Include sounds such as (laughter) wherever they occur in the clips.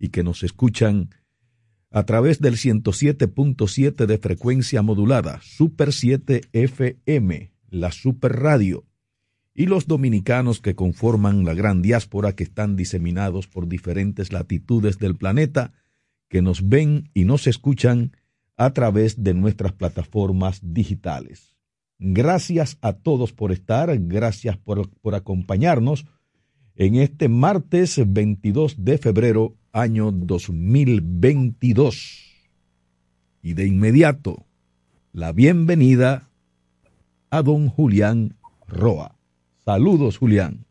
y que nos escuchan a través del 107.7 de frecuencia modulada, Super 7 FM, la Super Radio, y los dominicanos que conforman la gran diáspora que están diseminados por diferentes latitudes del planeta, que nos ven y nos escuchan a través de nuestras plataformas digitales. Gracias a todos por estar, gracias por, por acompañarnos en este martes 22 de febrero año 2022. Y de inmediato, la bienvenida a don Julián Roa. Saludos, Julián.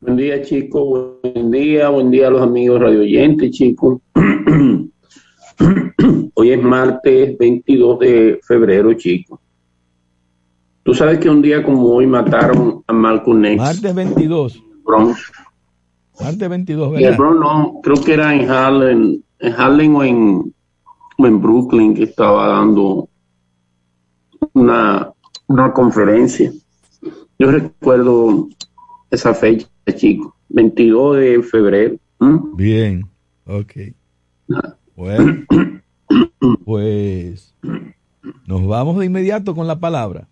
Buen día, chicos. Buen día, buen día a los amigos radioyentes, chicos. (clears throat) Hoy es martes 22 de febrero, chicos. Tú sabes que un día como hoy mataron a Malcolm X. Martes 22. Bronx. Martes 22, Y el Bronx no, creo que era en Harlem, en Harlem o en, o en Brooklyn que estaba dando una, una conferencia. Yo recuerdo esa fecha, chico, 22 de febrero. ¿Mm? Bien, ok. Bueno, (clears throat) pues nos vamos de inmediato con la palabra.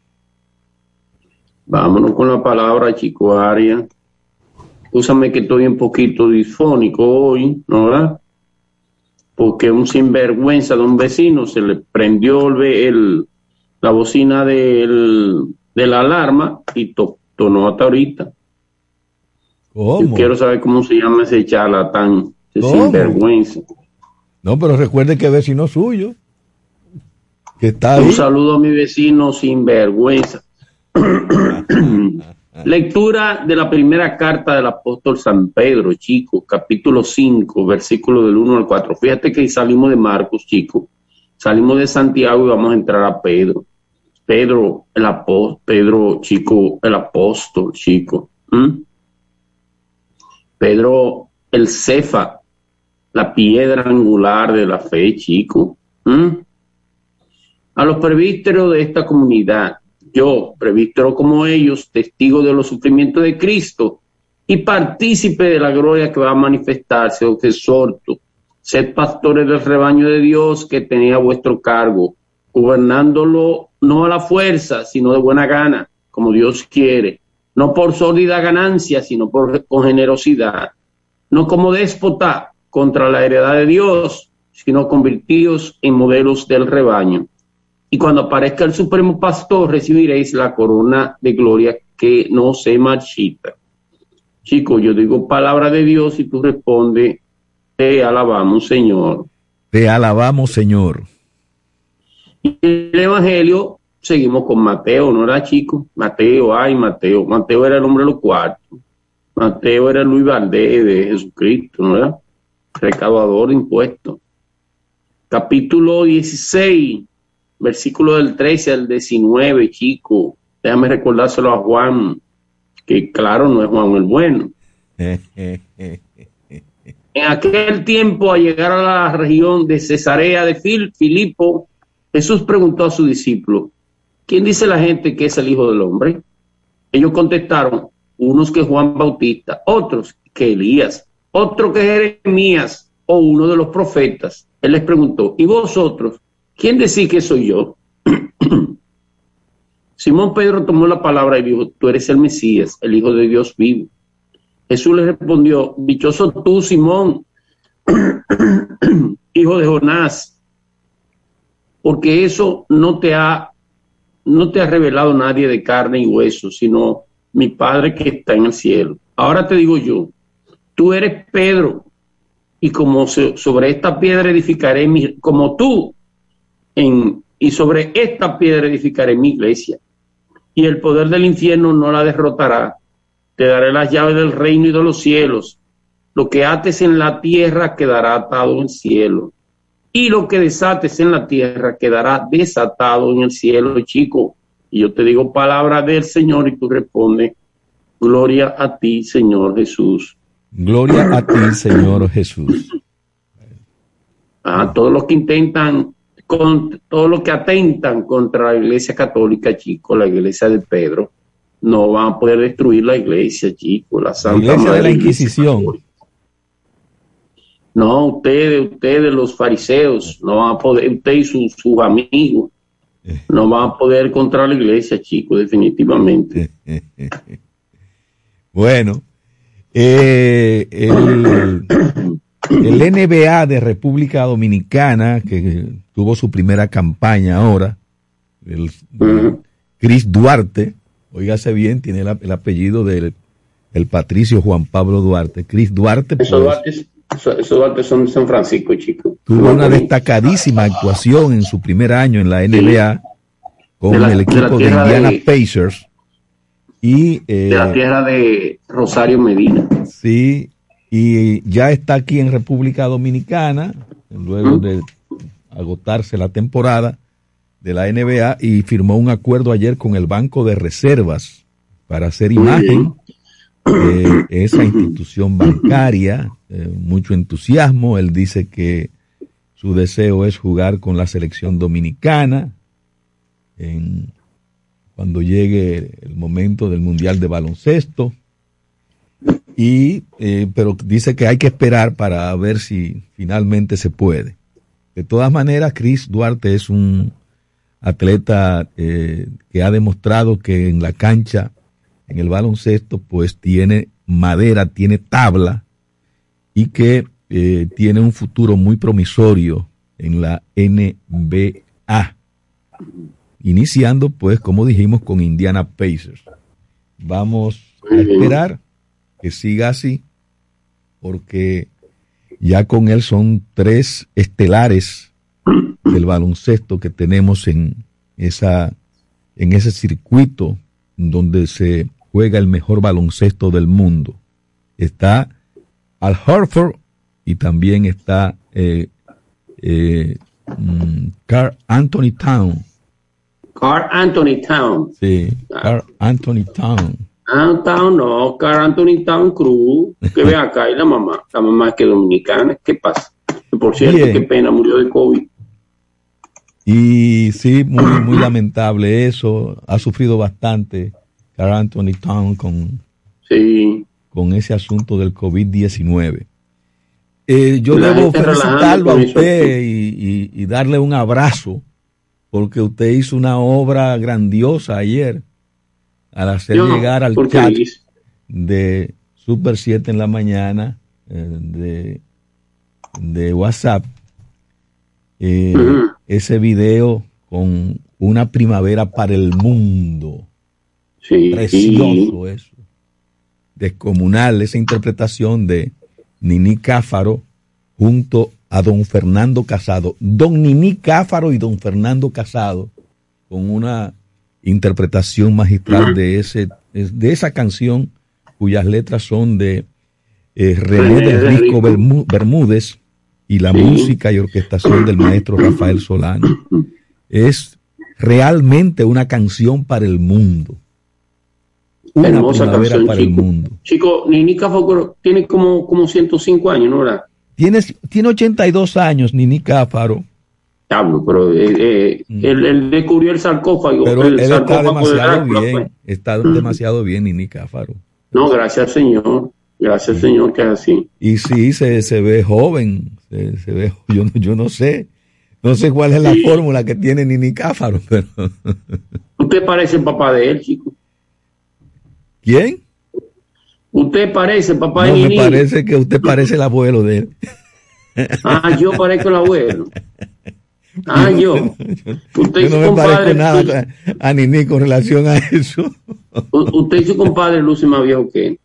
Vámonos con la palabra, chico Aria. Úsame que estoy un poquito disfónico hoy, ¿no verdad? Porque un sinvergüenza de un vecino se le prendió el, el- la bocina del, de la alarma y to- tonó hasta ahorita. Yo ¿Cómo? quiero saber cómo se llama ese charlatán, ese ¿Cómo? sinvergüenza. No, pero recuerde que es vecino suyo. Que está ahí. Un saludo a mi vecino sinvergüenza. (coughs) Lectura de la primera carta del apóstol San Pedro, chicos, capítulo 5, versículo del 1 al 4. Fíjate que salimos de Marcos, chicos, salimos de Santiago y vamos a entrar a Pedro. Pedro, el apóstol, chico, el apóstol, chico. ¿Mm? Pedro, el cefa, la piedra angular de la fe, chico. ¿Mm? A los presbíteros de esta comunidad, yo, presbítero como ellos, testigo de los sufrimientos de Cristo y partícipe de la gloria que va a manifestarse, os exhorto, sed pastores del rebaño de Dios que tenía vuestro cargo, gobernándolo no a la fuerza, sino de buena gana, como Dios quiere, no por sórdida ganancia, sino por, con generosidad, no como déspota contra la heredad de Dios, sino convertidos en modelos del rebaño. Y cuando aparezca el supremo pastor, recibiréis la corona de gloria que no se marchita. Chico, yo digo palabra de Dios y tú respondes, te alabamos, Señor. Te alabamos, Señor. Y el Evangelio, seguimos con Mateo, ¿no era chico? Mateo, ay, Mateo. Mateo era el hombre de los cuartos. Mateo era Luis Valdés de Jesucristo, ¿no era? Recaudador de impuestos. Capítulo 16, versículo del 13 al 19, chico. Déjame recordárselo a Juan, que claro, no es Juan el bueno. (laughs) En aquel tiempo, al llegar a la región de Cesarea de Fil- Filipo, Jesús preguntó a su discípulo, ¿quién dice la gente que es el Hijo del Hombre? Ellos contestaron, unos que Juan Bautista, otros que Elías, otro que Jeremías o uno de los profetas. Él les preguntó, ¿y vosotros? ¿Quién decís que soy yo? (clears throat) Simón Pedro tomó la palabra y dijo, tú eres el Mesías, el Hijo de Dios vivo. Jesús le respondió, dichoso tú, Simón, (clears throat) hijo de Jonás, porque eso no te ha, no te ha revelado nadie de carne y hueso, sino mi Padre que está en el cielo. Ahora te digo yo, tú eres Pedro, y como sobre esta piedra edificaré mi, como tú, en, y sobre esta piedra edificaré mi iglesia, y el poder del infierno no la derrotará. Te daré las llaves del reino y de los cielos. Lo que ates en la tierra quedará atado en el cielo. Y lo que desates en la tierra quedará desatado en el cielo, chico. Y yo te digo palabra del Señor y tú respondes, gloria a ti, Señor Jesús. Gloria a ti, Señor Jesús. A todos los que intentan, con, todos los que atentan contra la iglesia católica, chico, la iglesia de Pedro, no van a poder destruir la iglesia, chico, la La Santa iglesia de la Inquisición. No, ustedes, ustedes los fariseos, no van a poder, usted y sus amigos, (laughs) no van a poder contra la iglesia, chicos, definitivamente. (laughs) bueno, eh, el, (coughs) NBA de República Dominicana, que tuvo su primera campaña ahora, el, Chris Duarte, oígase bien, tiene el, apellido del el patricio Juan Pablo Duarte. Chris Duarte. Pues, esos Duarte, son de San Francisco, chicos. Tuvo una destacadísima actuación en su primer año en la NBA con el equipo de, Indiana Pacers. Y, de la eh, tierra de Rosario Medina. Sí, y ya está aquí en República Dominicana, luego de agotarse la temporada de la NBA y firmó un acuerdo ayer con el Banco de Reservas para hacer imagen de esa institución bancaria, eh, mucho entusiasmo. Él dice que su deseo es jugar con la selección dominicana en, cuando llegue el momento del Mundial de Baloncesto. Y, eh, pero dice que hay que esperar para ver si finalmente se puede. De todas maneras, Chris Duarte es un atleta eh, que ha demostrado que en la cancha, en el baloncesto, pues tiene madera, tiene tabla y que eh, tiene un futuro muy promisorio en la NBA. Iniciando, pues, como dijimos, con Indiana Pacers. Vamos a esperar que siga así, porque ya con él son tres estelares del baloncesto que tenemos en esa en ese circuito donde se juega el mejor baloncesto del mundo. Está Al Horford y también está eh, eh, mm, Carl Anthony Town. Carl Anthony Town. Sí, Carl Anthony Town. Ah, Town no, Carl Anthony Town Cruz. Que ve acá y la mamá. La mamá es que dominicana. ¿Qué pasa? Por cierto, qué pena, murió de COVID. Y sí, muy, muy lamentable eso. Ha sufrido bastante Carl Anthony Town con, con ese asunto del COVID-19. Eh, yo debo felicitarlo a usted y, darle un abrazo porque usted hizo una obra grandiosa ayer al hacer llegar al chat de Super 7 en la mañana eh, de, de WhatsApp eh, ese video con una primavera para el mundo. Precioso eso. Descomunal esa interpretación de Nini Cáfaro junto a don Fernando Casado. Don Nini Cáfaro y don Fernando Casado con una interpretación magistral de, ese, de esa canción cuyas letras son de eh, René del Risco Bermúdez y la música y orquestación del maestro Rafael Solano. Es realmente una canción para el mundo. Una Hermosa canción, para el mundo. Chico, Ninica Cáfaro tiene como, como 105 años, ¿no? ¿verdad? Tiene, tiene 82 años, Nini Cáfaro. pero eh, eh, mm. él, descubrió el sarcófago. Pero él está demasiado bien, pues. está demasiado bien, Nini Cáfaro. No, gracias, señor. Gracias, Señor, que es así. Y sí, se, se ve joven, se, se ve, (laughs) yo, yo no sé, no sé cuál es la fórmula que tiene Nini Cáfaro, (laughs) pero... Usted parece el papá de él, chico. ¿Quién? Usted parece el papá de Nini. me parece que usted parece el abuelo de él. Ah, yo parezco el abuelo. (laughs) Ah, yo. (laughs) Usted yo no me parezco nada a Nini con relación a eso. Usted y su compadre luce más viejo que él.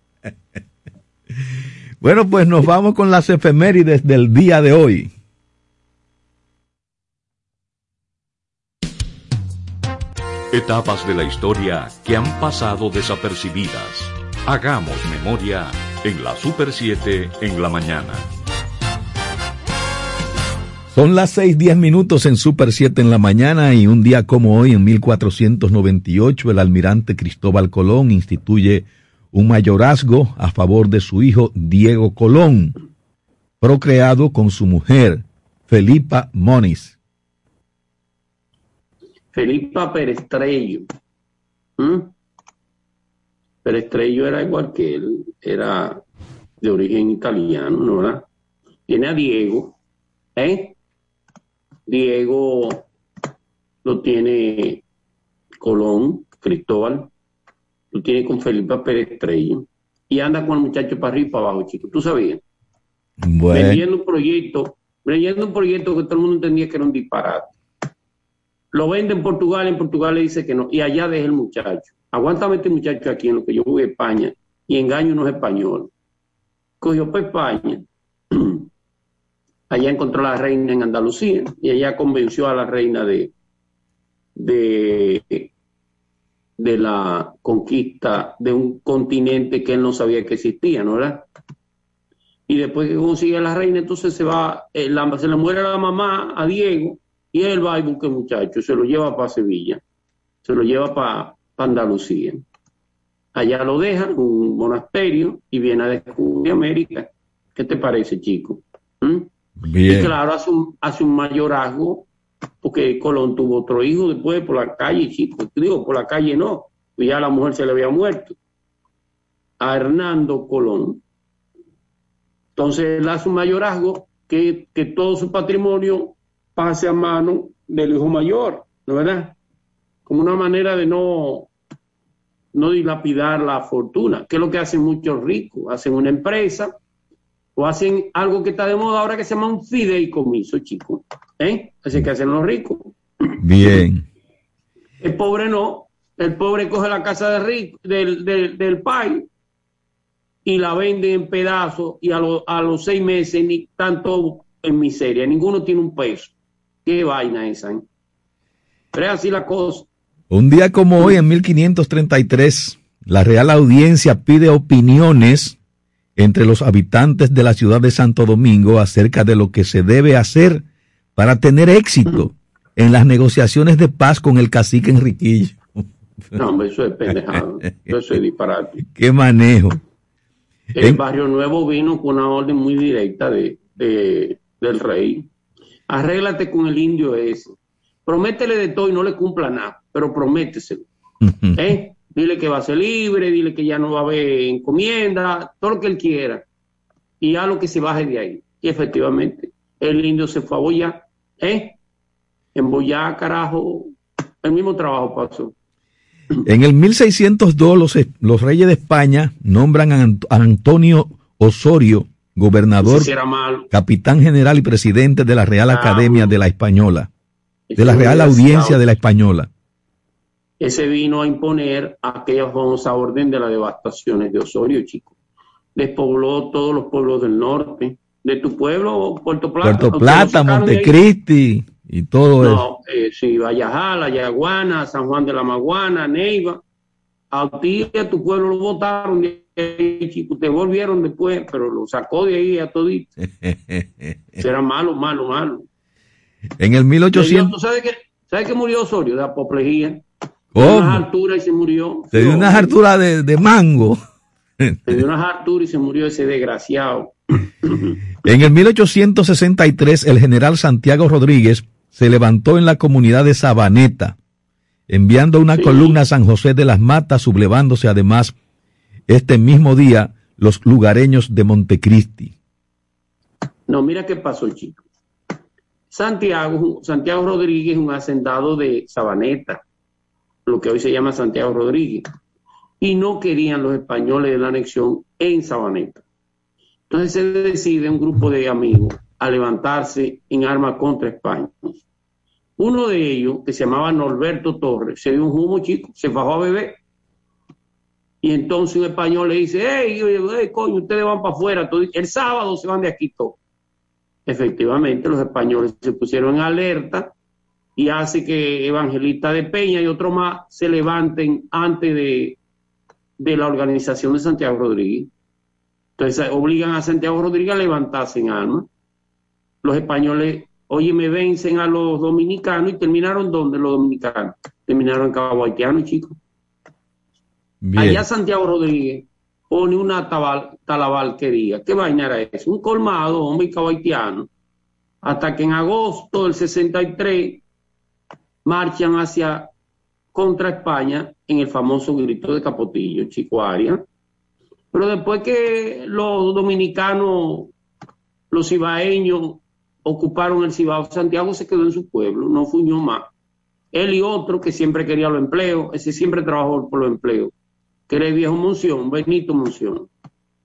Bueno, pues nos vamos con las efemérides del día de hoy. Etapas de la historia que han pasado desapercibidas. Hagamos memoria en la Super 7 en la mañana. Son las 6:10 minutos en Super 7 en la mañana y un día como hoy, en 1498, el almirante Cristóbal Colón instituye un mayorazgo a favor de su hijo Diego Colón, procreado con su mujer Felipa Moniz. Felipa Perestrello. ¿Mm? Perestrello era igual que él, era de origen italiano, ¿no era? tiene a Diego, ¿eh? Diego lo tiene Colón, Cristóbal, lo tiene con Felipe Pérez Estrella y anda con el muchacho para arriba y para abajo, chicos. ¿Tú sabías? Bueno, Vendiendo un proyecto, vendiendo un proyecto que todo el mundo entendía que era un disparate. Lo vende en Portugal, en Portugal le dice que no, y allá deja el muchacho. Aguántame este muchacho aquí en lo que yo voy a España y engaño a unos españoles. Cogió para España. Allá encontró a la reina en Andalucía y allá convenció a la reina de, de, la conquista de un continente que él no sabía que existía, ¿no verdad? Y después que consigue a la reina, entonces se va, eh, la- se le muere la mamá a Diego y él va y busca el muchacho, se lo lleva para Sevilla, se lo lleva para Andalucía. Allá lo dejan un monasterio y viene a descubrir América. ¿Qué te parece, chico? ¿Mm? Y claro, hace un, hace un mayorazgo, porque Colón tuvo otro hijo después por la calle, chico. Digo, por la calle no, pues ya la mujer se le había muerto. A Hernando Colón. Entonces él hace un mayorazgo que, que todo su patrimonio pase a mano del hijo mayor, ¿no verdad? Como una manera de no, no dilapidar la fortuna, que es lo que hacen muchos ricos. Hacen una empresa o hacen algo que está de moda ahora que se llama un fideicomiso, chicos. ¿Eh? Así que hacen los ricos. Bien. El pobre no. El pobre coge la casa de rico, del, del, del país y la vende en pedazos y a, lo- a los seis meses ni tanto en miseria. Ninguno tiene un peso. Qué vaina esa. ¿eh? Pero es así la cosa. Un día como hoy, en 1533, la Real Audiencia pide opiniones entre los habitantes de la ciudad de Santo Domingo acerca de lo que se debe hacer para tener éxito en las negociaciones de paz con el cacique Enriquillo. (laughs) No, hombre, eso es pendejado. Eso es disparate. Qué manejo. El En- Barrio Nuevo vino con una orden muy directa de, de- del rey. Arréglate con el indio ese. Prométele de todo y no le cumpla nada, pero prométeselo. (laughs) ¿eh? Dile que va a ser libre, dile que ya no va a haber encomienda, todo lo que él quiera. Y a lo que se baje de ahí. Y efectivamente, el indio se fue a Boyá. ¿eh? En Boyá, carajo, el mismo trabajo pasó. En el 1602 los, los reyes de España nombran a Ant- a Antonio Osorio gobernador, capitán general y presidente de la Real Ah, Academia de la Española, de la Real. Audiencia de la Española. Ese vino a imponer aquella famosa orden de las devastaciones de Osorio, chico. Despobló todos los pueblos del norte, de tu pueblo, Puerto Plata. Puerto ¿ustedes lo Plata? Montecristi y todo eso. No, eh, sí, Vallajala, Yaguana, San Juan de la Maguana, Neiva. A ti y a tu pueblo lo votaron de ahí, chico. Te volvieron después, pero lo sacó de ahí a todito. (laughs) Será malo, malo, malo. en el Le dio- ¿Tú 1800, sabes que, sabes que murió Osorio? De apoplejía. ¿Cómo? unas alturas y se murió. Se dio unas harturas de, de mango. Se dio unas alturas y se murió ese desgraciado. (clears throat) En el 1863, el general Santiago Rodríguez se levantó en la comunidad de Sabaneta, enviando una Sí. columna a San José de las Matas, sublevándose además este mismo día los lugareños de Montecristi. No, mira qué pasó, chico. Santiago, Santiago Rodríguez es un hacendado de Sabaneta, lo que hoy se llama Santiago Rodríguez, y no querían los españoles de la anexión en Sabaneta. Entonces se decide un grupo de amigos a levantarse en armas contra España. Uno de ellos, que se llamaba Norberto Torres, se dio un humo chico, se bajó a beber. Y entonces un español le dice, hey, hey, coño, ustedes van para afuera, el sábado se van de aquí todos. Efectivamente, los españoles se pusieron en alerta y hace que Evangelista de Peña y otro más se levanten antes de, de la organización de Santiago Rodríguez. Entonces obligan a Santiago Rodríguez a levantarse en armas. Los españoles, oye, me vencen a los dominicanos y terminaron donde los dominicanos. Terminaron en Cabo Haitiano, chicos. Bien. Allá Santiago Rodríguez pone una tabal, talabalquería. ¿Qué vaina era eso? Un colmado, hombre cabaitiano. Hasta que en agosto del 63 marchan hacia contra España en el famoso grito de Capotillo, Chico Arias. Pero después que los dominicanos los cibaeños ocuparon el Cibao. Santiago se quedó en su pueblo, no fuñó más. Él y otro que siempre quería los empleos, ese siempre trabajó por los empleos, que era el viejo Monción, Benito Monción.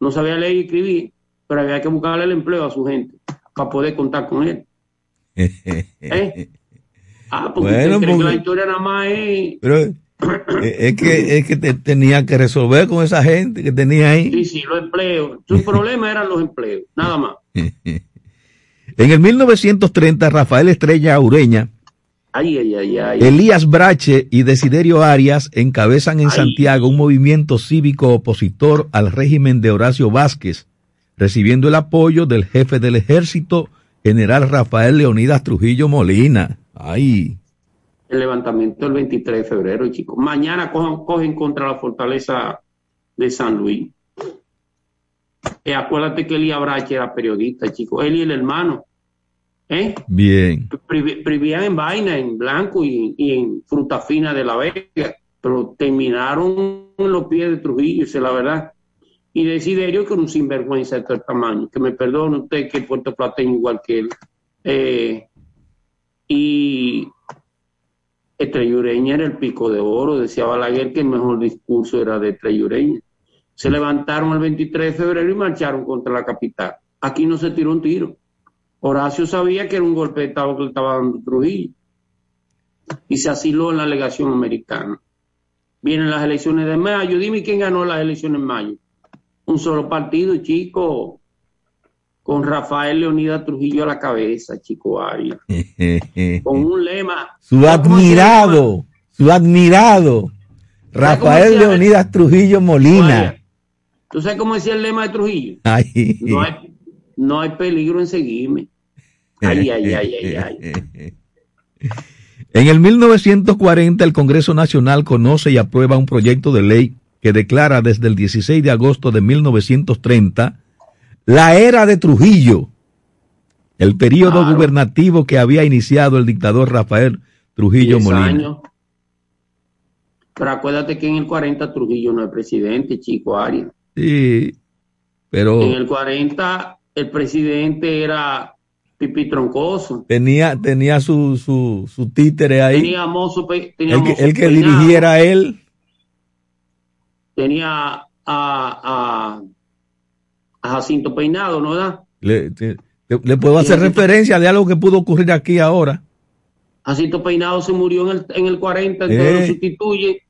No sabía leer y escribir, pero había que buscarle el empleo a su gente para poder contar con él. (laughs) ¿Eh? Ah, porque bueno, porque... la historia nada más es... Pero eh, es que, (coughs) es que te, tenía que resolver con esa gente que tenía ahí. Sí, sí, los empleos. Su (laughs) problema eran los empleos, nada más. (laughs) en el 1930, Rafael Estrella Ureña, ay, ay, ay, Elías Brache y Desiderio Arias encabezan en Santiago un movimiento cívico opositor al régimen de Horacio Vázquez, recibiendo el apoyo del jefe del ejército, general Rafael Leonidas Trujillo Molina. Ay. El levantamiento el 23 de febrero, chicos. Mañana cogen, contra la fortaleza de San Luis. Eh, acuérdate que Elías Brache era periodista, chicos. Él y el hermano. ¿Eh? Bien. Vivían en vaina, en blanco y, en fruta fina de la Vega, pero terminaron en los pies de Trujillo, es la verdad. Y Desiderio que un sinvergüenza de todo tamaño, que me perdone usted que Puerto Plateño igual que él. Eh, y Estrellureña era el pico de oro, decía Balaguer que el mejor discurso era de Estrellureña. Se levantaron el 23 de febrero y marcharon contra la capital. Aquí no se tiró un tiro. Horacio sabía que era un golpe de Estado que le estaba dando Trujillo. Y se asiló en la legación americana. Vienen las elecciones de mayo. Dime quién ganó las elecciones en mayo. Un solo partido, chico con Rafael Leonidas Trujillo a la cabeza, chico Arias. (laughs) con un lema. Su admirado, su admirado. Rafael Leonidas Trujillo Molina. ¿Tú sabes cómo decía el lema de Trujillo? No, hay, peligro en seguirme. Ay, ay, ay, ay, ay. (laughs) En el 1940 el Congreso Nacional conoce y aprueba un proyecto de ley que declara desde el 16 de agosto de 1930 la era de Trujillo, el periodo gubernativo que había iniciado el dictador Rafael Trujillo Molina. Pero acuérdate que en el 40 Trujillo no es presidente, chico Arias. Sí, pero... En el 40 el presidente era Pipi Troncoso. Tenía, tenía su, su, su títere ahí. Tenía mozo, tenía el que, el que dirigiera él. Tenía a, a a Jacinto Peinado, ¿no Le, le, puedo hacer referencia de algo que pudo ocurrir aquí ahora. Jacinto Peinado se murió en el, en el 40, entonces lo eh. sustituye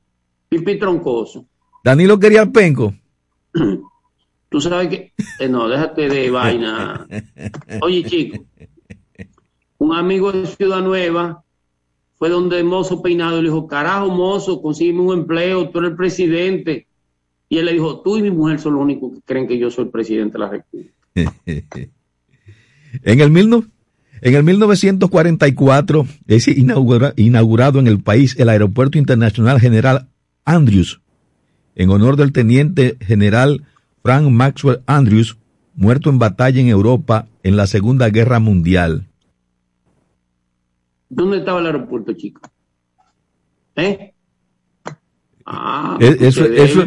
Pipi Troncoso. Danilo quería el penco. (clears throat) Tú sabes que. Eh, no, déjate de vaina. (laughs) Oye, chico. Un amigo de Ciudad Nueva fue donde Mozo Peinado le dijo: Carajo, Mozo, consígueme un empleo, tú eres el presidente. Y él le dijo, tú y mi mujer son los únicos que creen que yo soy el presidente de la República. (laughs) en, el en el 1944 es inaugurado en el país el Aeropuerto Internacional General Andrews, en honor del teniente general Frank Maxwell Andrews, muerto en batalla en Europa en la Segunda Guerra Mundial. ¿Dónde estaba el aeropuerto, chico? ¿Eh? Ah, eso, eso,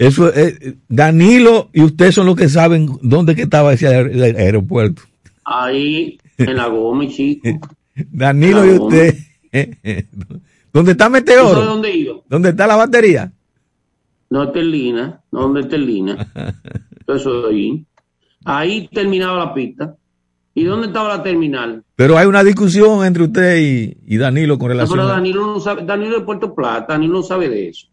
eso eh, Danilo y usted son los que saben dónde que estaba ese aeropuerto. Ahí, en la goma, chico. (laughs) Danilo y usted. (laughs) ¿Dónde está Meteoro? ¿Dónde iba? ¿Dónde está la batería? No es Terlina, no ¿dónde (laughs) es Terlina? Eso ahí. Ahí terminaba la pista. ¿Y dónde estaba la terminal? Pero hay una discusión entre usted y, Danilo con relación no, pero Danilo no sabe, Danilo de Puerto Plata, Danilo no sabe de eso.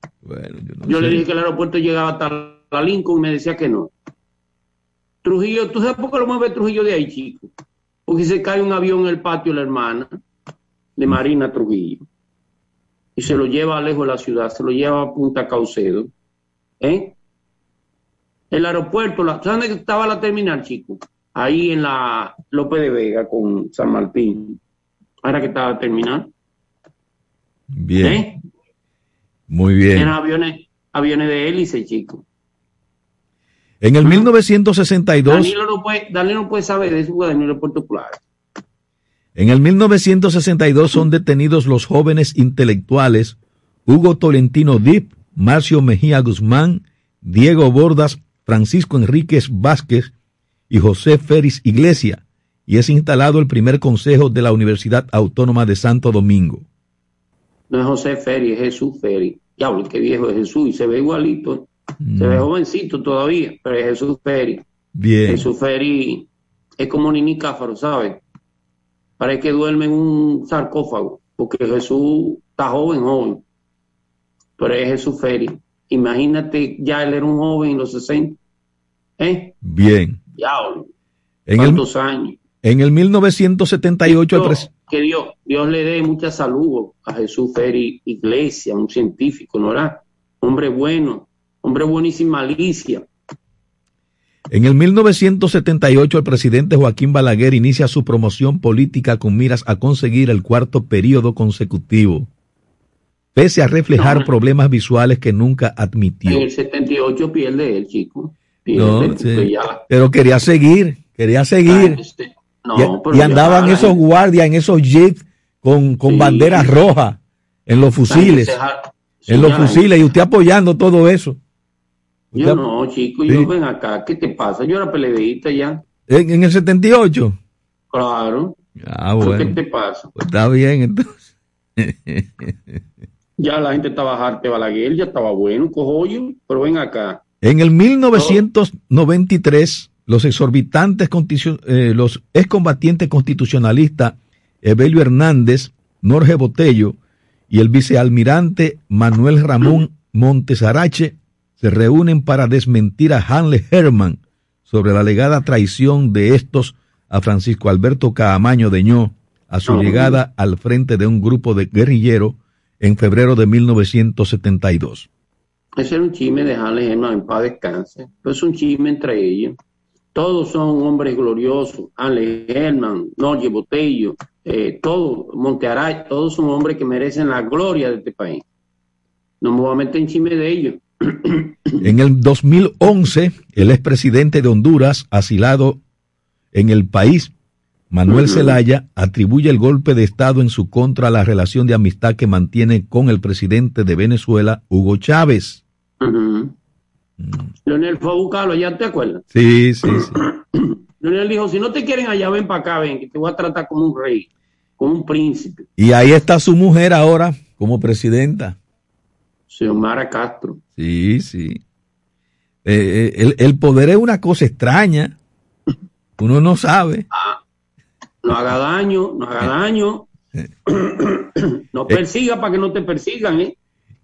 yo, le dije que el aeropuerto llegaba hasta la Lincoln y me decía que no. Trujillo, ¿tú sabes por qué lo mueve Trujillo de ahí, chico? Porque se cae un avión en el patio de la hermana de Marina Trujillo y se lo lleva lejos de la ciudad, se lo lleva a Punta Caucedo. ¿Eh? El aeropuerto, la, ¿sabes dónde estaba la terminal, chico? Ahí en la López de Vega con San Martín. Ahora que estaba terminando. Bien. ¿Eh? Muy bien. Eran aviones, aviones de hélice, chico. En el 1962. Danilo no puede, Danilo no puede saber de eso porque Danilo es Puerto Claro. En el 1962 son detenidos los jóvenes intelectuales Hugo Tolentino Dip, Marcio Mejía Guzmán, Diego Bordas, Francisco Enríquez Vázquez y José Félix Iglesia, y es instalado el primer consejo de la Universidad Autónoma de Santo Domingo. No es José Ferri, es Jesús Ferri. Diablo, qué viejo es Jesús y se ve igualito. Se ve mm. jovencito todavía, pero es Jesús Ferri. Bien. Jesús Ferri es como Nini Cáfaro, ¿sabes? Parece que duerme en un sarcófago, porque Jesús está joven, joven. Pero es Jesús Ferri. Imagínate, ya él era un joven en los 60. ¿Eh? Bien. Diablo. En ¿Cuántos años? En el 1978 que Dios, Dios le dé mucha salud a Jesús Ferri Iglesia, un científico, ¿no era? Hombre bueno, hombre bueno y sin malicia. En el 1978 el presidente Joaquín Balaguer inicia su promoción política con miras a conseguir el cuarto periodo consecutivo, pese a reflejar problemas visuales que nunca admitió. En el 78 pierde el chico. Pero quería seguir, quería seguir. Ah, este, y, andaban esos guardias en esos jeeps con, banderas rojas en los fusiles. en los fusiles y usted apoyando todo eso. Yo no, chico, yo ven acá, ¿qué te pasa? Yo era peledeísta ya. ¿En, el 78? Claro. Ah, bueno. ¿Qué te pasa? Pues está bien, entonces. (laughs) ya la gente estaba harta de Balaguer, ya estaba bueno, cojollo, pero ven acá. En el 1993, los exorbitantes, eh, los excombatientes constitucionalistas Evelio Hernández, Norge Botello y el vicealmirante Manuel Ramón (clears throat) Montesarache se reúnen para desmentir a Hanley Herman sobre la alegada traición de estos a Francisco Alberto Caamaño Deñó a su llegada al frente de un grupo de guerrilleros en febrero de 1972. Ese era un chisme de Hanley Herman en paz descanse. Es un chisme entre ellos. Todos son hombres gloriosos. Ale Herman, Norge Botello, eh, todos, Montearay, todos son hombres que merecen la gloria de este país. No me voy a meter en chisme de ellos. (clears throat) En el 2011, el expresidente de Honduras, asilado en el país, Manuel Zelaya, atribuye el golpe de Estado en su contra a la relación de amistad que mantiene con el presidente de Venezuela, Hugo Chávez. Leonel fue a buscarlo allá, ¿te acuerdas? Sí, sí, sí. (clears throat) Leonel dijo, si no te quieren allá, ven para acá, ven, que te voy a tratar como un rey, como un príncipe. Y ahí está su mujer ahora como presidenta. Xiomara Castro. Sí, sí. Eh, eh, el, poder es una cosa extraña. Uno no sabe. Ah, no haga daño, no haga daño. (clears throat) no persiga para que no te persigan, ¿eh?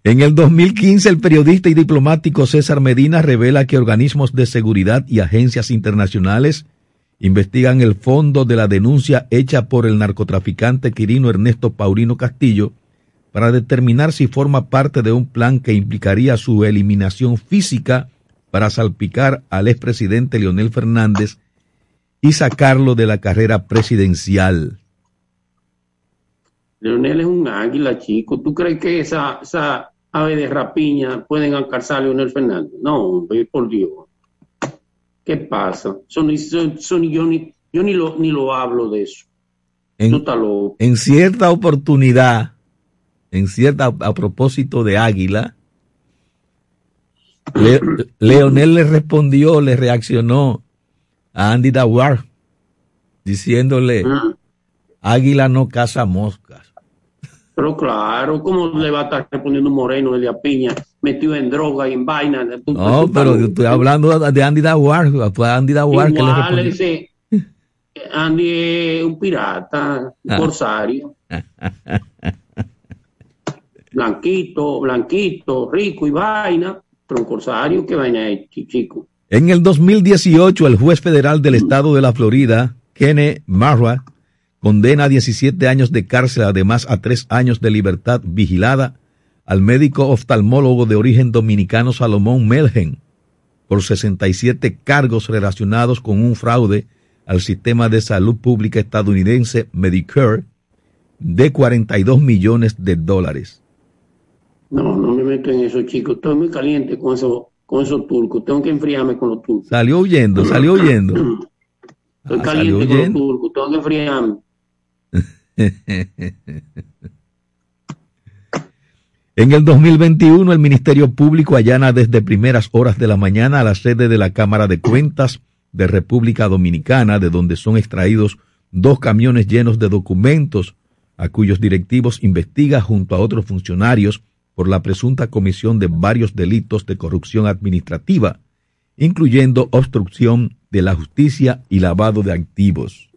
En el 2015, el periodista y diplomático César Medina revela que organismos de seguridad y agencias internacionales investigan el fondo de la denuncia hecha por el narcotraficante Quirino Ernesto Paulino Castillo para determinar si forma parte de un plan que implicaría su eliminación física para salpicar al expresidente Leonel Fernández y sacarlo de la carrera presidencial. Leonel es un águila, chico. ¿Tú crees que esa, esa ave de rapiña pueden alcanzar a Leonel Fernández. No, por Dios. ¿Qué pasa? Son, son, yo ni, yo ni, lo, ni lo hablo de eso. En, cierta oportunidad, en cierta, a propósito de Águila, Leonel le respondió, le reaccionó a Andy Dawar, diciéndole, Águila no caza moscas. Pero claro, ¿cómo le va a estar respondiendo Moreno de Piña metido en droga y en vaina? no, pero yo estoy hablando de Andy Dawar, fue Andy Dawar que le respondió. Andy es un pirata, un ah. corsario. blanquito, blanquito, rico y vaina, pero un corsario, ¿qué vaina es, chico? En el 2018, el juez federal del estado de la Florida, Kenneth Marra, condena a 17 años de cárcel, además a tres años de libertad vigilada, al médico oftalmólogo de origen dominicano Salomón Melgen por 67 cargos relacionados con un fraude al sistema de salud pública estadounidense Medicare de 42 millones de dólares. No, no me meto en eso, chicos. Estoy muy caliente con, eso, con esos turcos. Tengo que enfriarme con los turcos. Salió huyendo, salió huyendo. Estoy ah, caliente con los turcos. Tengo que enfriarme. (laughs) En el 2021, el Ministerio Público allana desde primeras horas de la mañana a la sede de la Cámara de Cuentas de República Dominicana, de donde son extraídos dos camiones llenos de documentos a cuyos directivos investiga junto a otros funcionarios por la presunta comisión de varios delitos de corrupción administrativa, incluyendo obstrucción de la justicia y lavado de activos.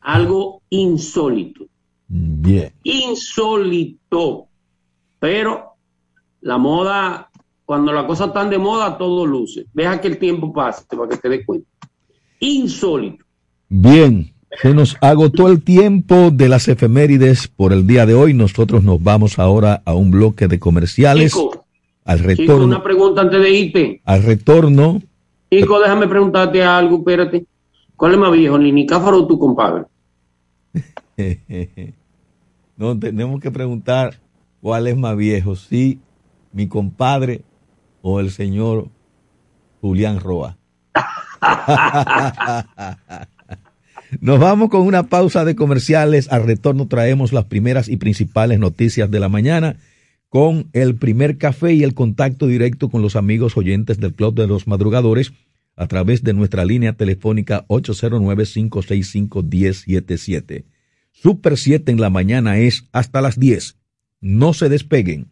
Algo insólito. Bien. Insólito. Pero la moda, cuando la cosa está de moda, todo luce. Deja que el tiempo pase para que te des cuenta. Insólito. Bien, se nos agotó el tiempo de las efemérides por el día de hoy. Nosotros nos vamos ahora a un bloque de comerciales. Chico, al chico, retorno. una pregunta antes de irte. Al retorno. Chico, déjame preguntarte algo, espérate. ¿Cuál es más viejo, Nini Cáfaro o tu compadre? (laughs) no tenemos que preguntar cuál es más viejo, si mi compadre o el señor Julián Roa. (laughs) Nos vamos con una pausa de comerciales. Al retorno traemos las primeras y principales noticias de la mañana con el primer café y el contacto directo con los amigos oyentes del Club de los Madrugadores a través de nuestra línea telefónica 809-565-1077. Super 7 en la mañana es hasta las 10. No se despeguen.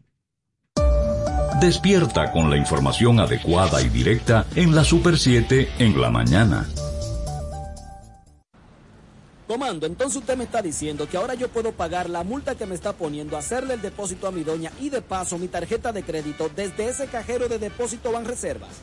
Despierta con la información adecuada y directa en la Super 7 en la mañana. Comando, entonces usted me está diciendo que ahora yo puedo pagar la multa que me está poniendo, hacerle el depósito a mi doña y de paso mi tarjeta de crédito desde ese cajero de depósito Banreservas.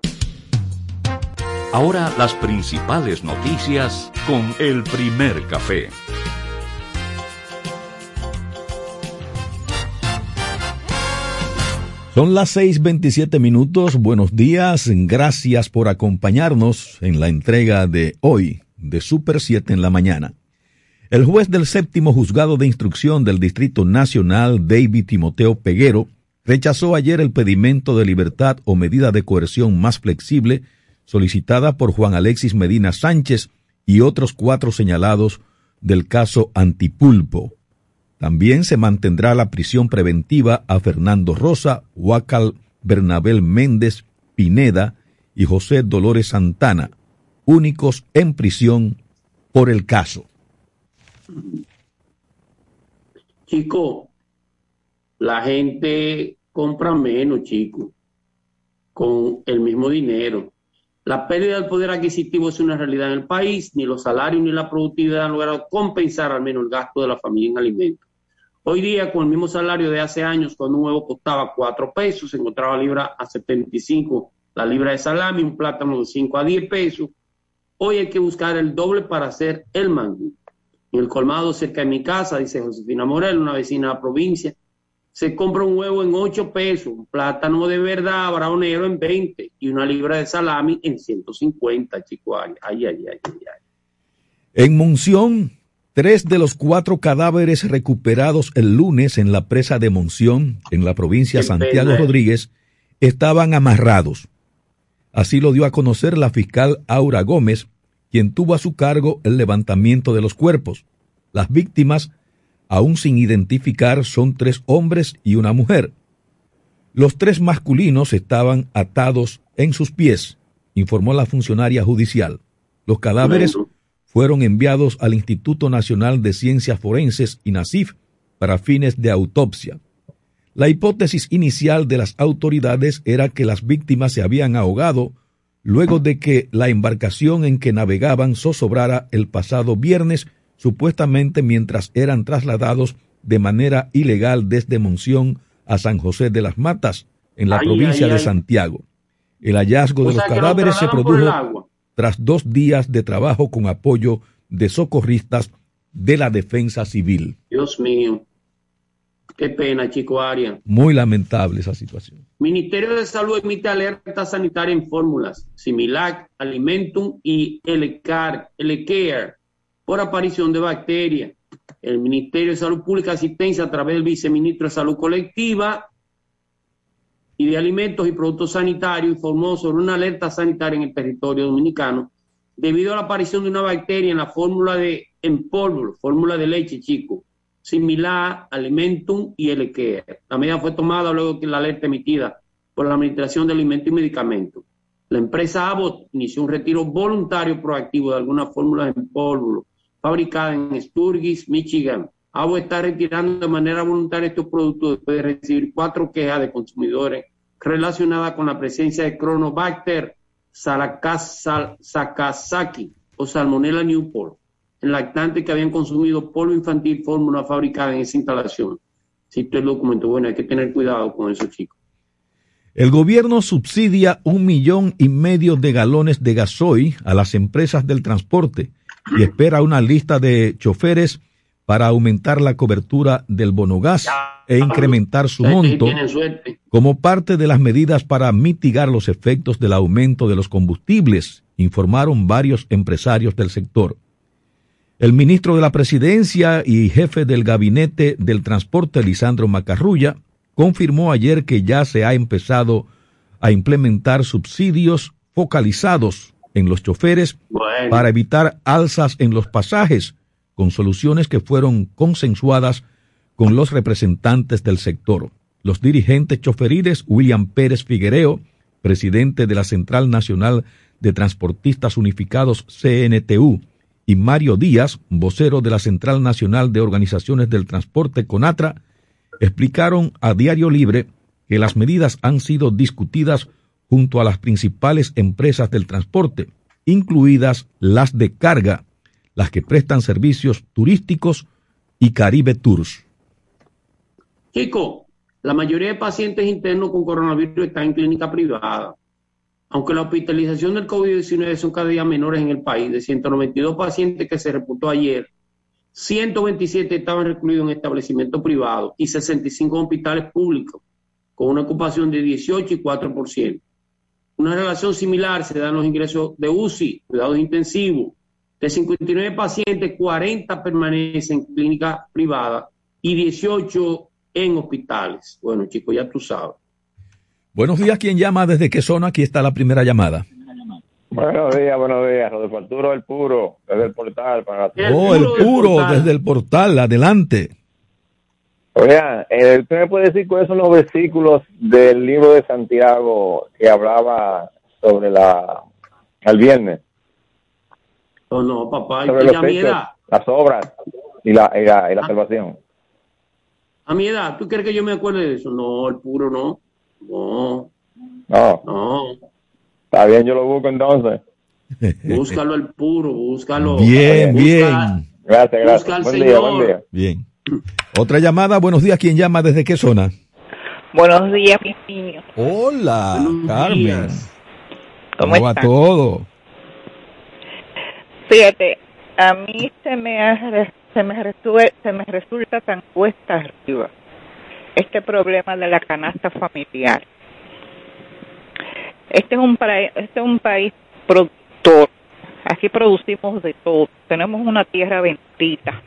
Ahora las principales noticias con el primer café. Son las 6:27 minutos. Buenos días. Gracias por acompañarnos en la entrega de hoy de Super 7 en la mañana. El juez del séptimo juzgado de instrucción del Distrito Nacional, David Timoteo Peguero, rechazó ayer el pedimento de libertad o medida de coerción más flexible solicitada por Juan Alexis Medina Sánchez y otros cuatro señalados del caso Antipulpo. También se mantendrá la prisión preventiva a Fernando Rosa, Huacal Bernabel Méndez Pineda y José Dolores Santana, únicos en prisión por el caso. Chico, la gente compra menos, chico, con el mismo dinero. La pérdida del poder adquisitivo es una realidad en el país, ni los salarios ni la productividad han logrado compensar al menos el gasto de la familia en alimentos. Hoy día, con el mismo salario de hace años, cuando un huevo costaba 4 pesos, se encontraba libra a 75 la libra de salami, un plátano de 5 a 10 pesos. Hoy hay que buscar el doble para hacer el mangú. En el colmado cerca de mi casa, dice Josefina Morel, una vecina de la provincia, se compra un huevo en 8 pesos, un plátano de verdad braonero en 20 y una libra de salami en 150, chico. Ay, ay, ay, ay, ay. En Monción, tres de los cuatro cadáveres recuperados el lunes en la presa de Monción, en la provincia de Santiago pena. Rodríguez, estaban amarrados. Así lo dio a conocer la fiscal Aura Gómez, quien tuvo a su cargo el levantamiento de los cuerpos. Las víctimas, aún sin identificar, son tres hombres y una mujer. Los tres masculinos estaban atados en sus pies, informó la funcionaria judicial. Los cadáveres fueron enviados al Instituto Nacional de Ciencias Forenses, INACIF, para fines de autopsia. La hipótesis inicial de las autoridades era que las víctimas se habían ahogado luego de que la embarcación en que navegaban zozobrara el pasado viernes, supuestamente mientras eran trasladados de manera ilegal desde Monción a San José de las Matas, en la provincia de. Santiago. El hallazgo O de los cadáveres se produjo tras dos días de trabajo con apoyo de socorristas de la defensa civil. Dios mío. Qué pena, chico Arias. Muy lamentable esa situación. Ministerio de Salud emite alerta sanitaria en fórmulas Similac, Alimentum y Elecar, Elecare por aparición de bacterias. El Ministerio de Salud Pública Asistencia, a través del Viceministro de Salud Colectiva y de Alimentos y Productos Sanitarios, informó sobre una alerta sanitaria en el territorio dominicano debido a la aparición de una bacteria en la fórmula de en fórmula de leche, chico, similar a Alimentum y el La medida fue tomada luego que la alerta emitida por la Administración de Alimentos y Medicamentos. La empresa Abbott inició un retiro voluntario proactivo de algunas fórmulas en polvo fabricadas en Sturgis, Michigan. Abbott está retirando de manera voluntaria estos productos después de recibir cuatro quejas de consumidores relacionadas con la presencia de Chronobacter Sakazaki o Salmonella Newport en lactantes que habían consumido polvo infantil fórmula fabricada en esa instalación. Cito el documento. Bueno, hay que tener cuidado con eso, chicos. El gobierno subsidia un millón y medio de galones de gasoil a las empresas del transporte y espera una lista de choferes para aumentar la cobertura del bonogas e incrementar su monto como parte de las medidas para mitigar los efectos del aumento de los combustibles, informaron varios empresarios del sector. El ministro de la Presidencia y jefe del Gabinete del Transporte, Lisandro Macarrulla, confirmó ayer que ya se ha empezado a implementar subsidios focalizados en los choferes para evitar alzas en los pasajes, con soluciones que fueron consensuadas con los representantes del sector. Los dirigentes choferiles William Pérez Figuereo, presidente de la Central Nacional de Transportistas Unificados CNTU, y Mario Díaz, vocero de la Central Nacional de Organizaciones del Transporte CONATRA, explicaron a Diario Libre que las medidas han sido discutidas junto a las principales empresas del transporte, incluidas las de carga, las que prestan servicios turísticos y Caribe Tours. Chico, la mayoría de pacientes internos con coronavirus están en clínica privada. Aunque la hospitalización del COVID-19 son cada día menores en el país, de 192 pacientes que se reportó ayer, 127 estaban recluidos en establecimientos privados y 65 en hospitales públicos, con una ocupación de 18 y 4%. Una relación similar se da en los ingresos de UCI, cuidados intensivos. De 59 pacientes, 40 permanecen en clínica privada y 18 en hospitales. Bueno, chicos, ya tú sabes. Buenos días, ¿quién llama? ¿Desde qué zona? Aquí está la primera llamada. Buenos días, buenos días. Rodolfo Arturo El Puro, desde el portal. Para oh, el Puro, desde el portal, adelante. Oigan, eh, ¿usted me puede decir cuáles son los versículos del libro de Santiago que hablaba sobre la al viernes? Oh, no, papá, sobre los hechos, las obras y la, y la, y la ah. salvación. A mi edad, ¿tú crees que yo me acuerde de eso? No, el puro no. No. No. No. Está bien, yo lo busco entonces. (laughs) Búscalo el puro, búscalo. Bien, bien. Gracias, gracias. Buen día, buen día. Bien. Otra llamada, buenos días, ¿quién llama? ¿Desde qué zona? Buenos días, mis niños. Hola, Carmen. ¿Cómo, ¿Cómo va todo? Fíjate, a mí se me, se me, se me resulta tan cuesta arriba este problema de la canasta familiar. Este es un, este es un país productor. Aquí producimos de todo. Tenemos una tierra bendita.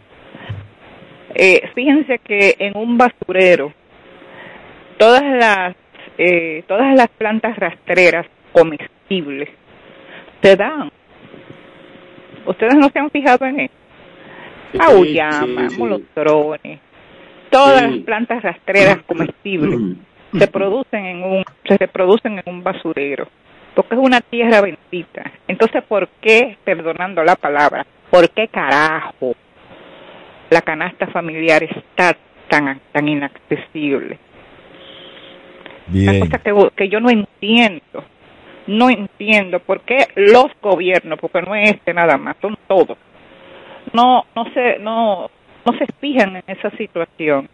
Eh, fíjense que en un basurero todas las eh, todas las plantas rastreras comestibles se dan. Ustedes no se han fijado en eso. Auyama, molostrones, todas las plantas rastreras comestibles (clears throat) se producen en un se reproducen en un basurero porque es una tierra bendita entonces por qué perdonando la palabra por qué carajo la canasta familiar está tan tan inaccesible Bien. una cosa que, que yo no entiendo no entiendo por qué los gobiernos porque no es este nada más son todos no no se no no se fijan en esa situación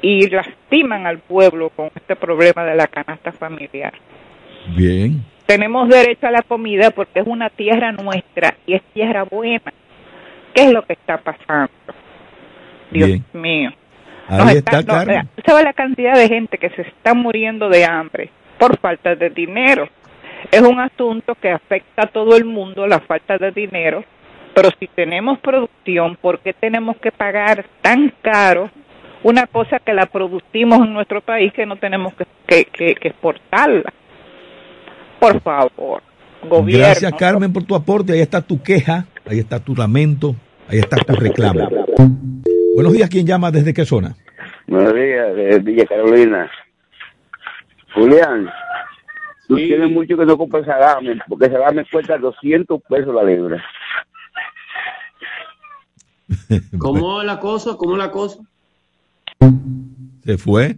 y lastiman al pueblo con este problema de la canasta familiar. Bien. Tenemos derecho a la comida porque es una tierra nuestra y es tierra buena. ¿Qué es lo que está pasando? Dios mío. Ahí está, ¿Sabe la cantidad de gente que se está muriendo de hambre por falta de dinero? Es un asunto que afecta a todo el mundo, la falta de dinero, pero si tenemos producción, ¿por qué tenemos que pagar tan caro una cosa que la producimos en nuestro país que no tenemos que, que, que, exportarla? Por favor, gobierno. Gracias, Carmen, por tu aporte. Ahí está tu queja, ahí está tu lamento, ahí está tu reclamo. Buenos días, ¿quién llama? ¿Desde qué zona? Buenos días, de Villa Carolina. Julián, tú tienes mucho que no compras salame, porque salame cuesta 200 pesos la libra. (laughs) ¿Cómo es la cosa? ¿Cómo es la cosa? Se fue.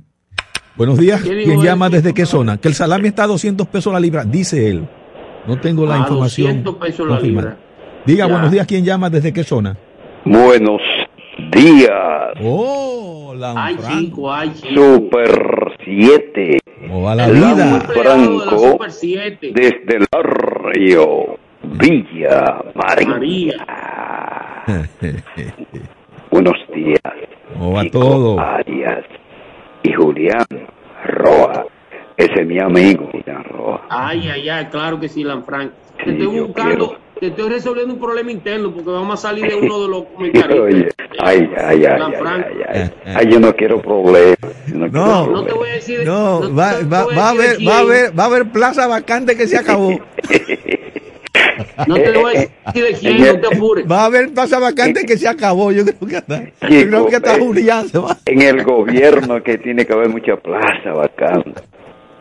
Buenos días. ¿Quién llama desde qué zona? Que el salami está a 200 pesos la libra, dice él. No tengo la Ah, información. 200 pesos la libra. Diga, Ya. buenos días. ¿Quién llama desde qué zona? Buenos días. Oh, chico, chico. Super 7. O a la vida. Franco Super 7. desde el barrio Villa María. (laughs) Buenos días. O a todo. Arias y Julián Roa. Ese es mi amigo, Julián Roa. Ay, ay, ay, claro que sí, Lanfranc. Te Sí, estoy yo buscando, te estoy resolviendo un problema interno porque vamos a salir de (laughs) uno de los Oye, comentarios. ay, ay, ay, ay, Lanfranc. ay, ay, ay, yo no quiero problemas. yo No, quiero No, No te voy a decir. no, no va, va, va a haber, va a quién. haber, va a haber plaza vacante que se acabó. No te voy a decir de quién, no te (laughs) apures. Va a haber plaza vacante que se acabó. Yo creo que hasta, yo Chico, creo que hasta eh, Julián se va. en el gobierno que tiene que haber mucha plaza vacante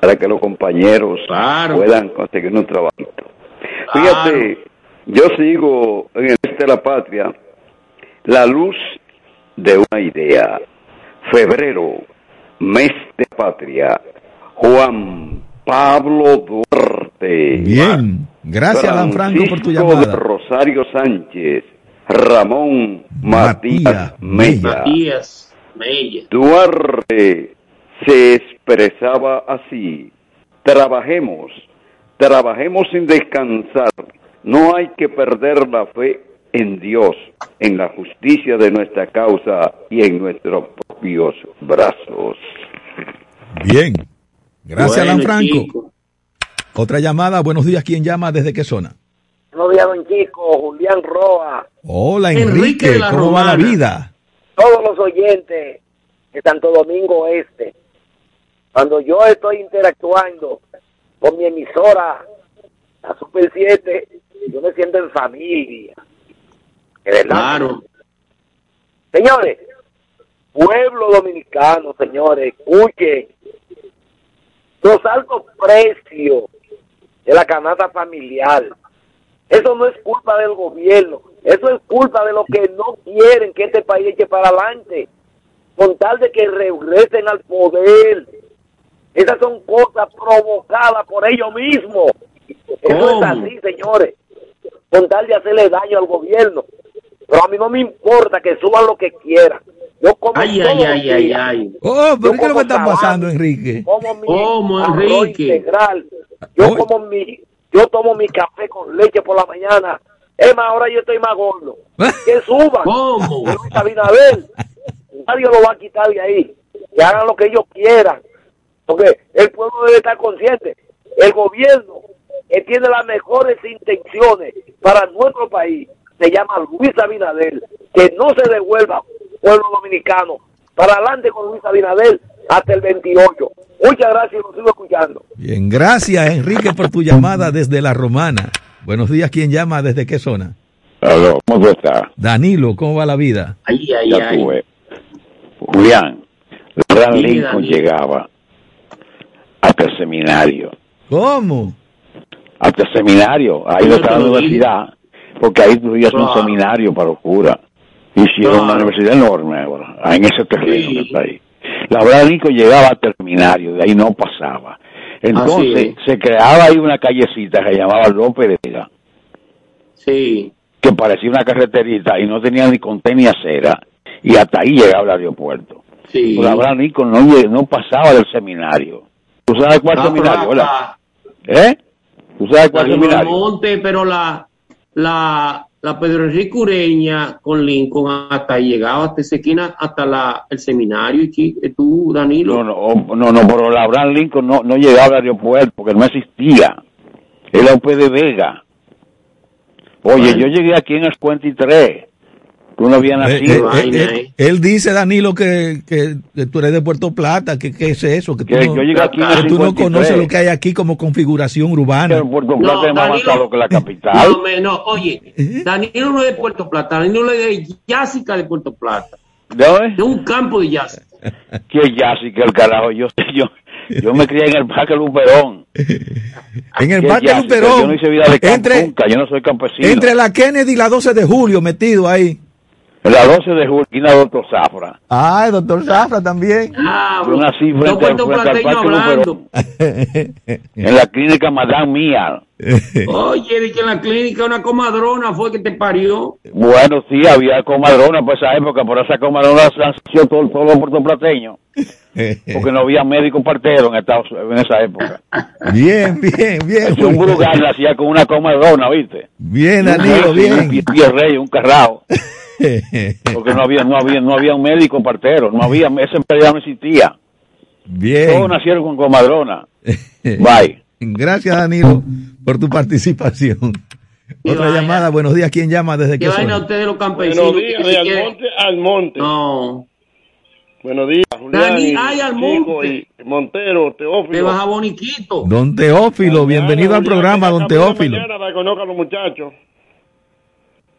para que los compañeros Claro. puedan conseguir un trabajito. Claro. Fíjate, yo sigo en el este de la patria la luz de una idea. Febrero, mes de patria. Juan Pablo Duarte. Bien. Gracias, Alan Franco, por tu Francisco de llamada. Rosario Sánchez. Ramón Matías Matías Mella. Matías Mella. Duarte se expresaba así, trabajemos, trabajemos sin descansar, no hay que perder la fe en Dios, en la justicia de nuestra causa y en nuestros propios brazos. Bien. Gracias, Bueno, Alan Franco. chico. Otra llamada. Buenos días. ¿Quién llama? ¿Desde qué zona? Buenos días, don Chico, Julián Roa, Hola, Enrique Enrique. de la ¿Cómo va la vida? todos los oyentes de Santo Domingo Este. Cuando yo estoy interactuando con mi emisora, la Super 7, yo me siento en familia. De verdad. Claro. Señores, pueblo dominicano, señores, escuchen. Los altos precios de la canasta familiar. Eso no es culpa del gobierno. Eso es culpa de los que no quieren que este país eche para adelante. Con tal de que regresen al poder. Esas son cosas provocadas por ellos mismos. Eso ¿Cómo? es así, señores. Con tal de hacerle daño al gobierno. Pero a mí no me importa que suban lo que quieran. Yo como Ay, ay, ay, ay, ay. Oh, pero ¿qué es lo que está pasando, Enrique? Como mi ¿Cómo, arroz Enrique? integral. Yo como mi, yo tomo mi café con leche por la mañana. Es más, ahora yo estoy más gordo. (laughs) Que suban. ¿Cómo? Abinader. Nadie lo va a quitar de ahí. Que hagan lo que ellos quieran. Porque el pueblo debe estar consciente. El gobierno que tiene las mejores intenciones para nuestro país se llama Luis Abinader. Que no se devuelva, pueblo dominicano. Para adelante con Luis Abinader hasta el 28. Muchas gracias, lo sigo escuchando. Bien, gracias, Enrique, por tu llamada desde La Romana. Buenos días. ¿Quién llama? ¿Desde qué zona? Aló, ¿cómo tú estás? Danilo, ¿cómo va la vida? Ay, ay, Ya ay. tuve. Julián, Abraham Lincoln llegaba hasta el seminario. ¿Cómo? Hasta el seminario. Ahí no está la universidad. Porque ahí a un seminario para los curas. Hicieron Claro. una universidad enorme ahora, en ese terreno Sí. que está ahí. La Abraham Lincoln llegaba hasta el seminario, de ahí no pasaba. Entonces se creaba ahí una callecita que se llamaba López de Vega. Sí. que parecía una carreterita y no tenía ni conté ni acera y hasta ahí llegaba el aeropuerto. Sí. Pues Abraham Lincoln no, no pasaba del seminario. ¿Tú sabes cuál Ah, seminario, pero ¿Eh? ¿Tú sabes cuál seminario? Monte, pero la, la, la Pedro Enrique Ureña con Lincoln hasta ahí llegaba, hasta esa esquina, hasta la, el seminario, chi- eh, tú, Danilo. No, no, no, no, pero la Abraham Lincoln no, no llegaba al aeropuerto porque no existía. Era López de Vega. Oye, yo llegué aquí en el 53. Tú no habías Eh, nacido. eh, eh, eh, él dice, Danilo, que, que, que tú eres de Puerto Plata, que qué es eso, que tú, Que no, yo llegué aquí que tú no 53. conoces lo que hay aquí como configuración urbana. Puerto Plata No, es más Danilo- avanzado que la No, me- no, oye, Danilo no es de Puerto Plata, Danilo es de Jásica de Puerto Plata. ¿De dónde? De un campo de ya sí que el carajo. Yo, yo, yo me crié en el Parque Luperón. (laughs) En el Que Parque Luperón, Yo no hice vida de campo entre- nunca. Yo no soy campesino. Entre la Kennedy y la 12 de julio, metido ahí. En la 12 de julio, esquina Doctor Zafra. Ah, el doctor Zafra también. Ah, Yo nací frente, al- frente al Parque Luperón. En la clínica Madame Mía. Oye, de que en la clínica una comadrona fue que te parió. Bueno, sí, había comadrona por esa época, por esa comadrona se han sido todos todo los puertoplateños. Porque no había médico partero en, Estados, en esa época. (laughs) Bien, bien, bien. Hacía un brugal la hacía con una comadrona, ¿viste? Bien, Un Danilo, Un bien. pie, pie rey, un carrao. (laughs) (laughs) Porque no había, no había, no había un médico partero, no había, esa enfermedad no existía. Bien. Todos nacieron con comadrona. Bye. (laughs) Gracias, Danilo, por tu participación. Otra llamada, buenos días. ¿Quién llama? ¿Desde ¿Qué vaina zona? ustedes los campesinos? Buenos días, de Almonte al Monte. No. Buenos días, Julián. Dani, y ay, Almonte. y Montero, Teófilo. Te baja boniquito. Don Teófilo, bienvenido al programa, don Teófilo. Mañana para que conozcan a los muchachos.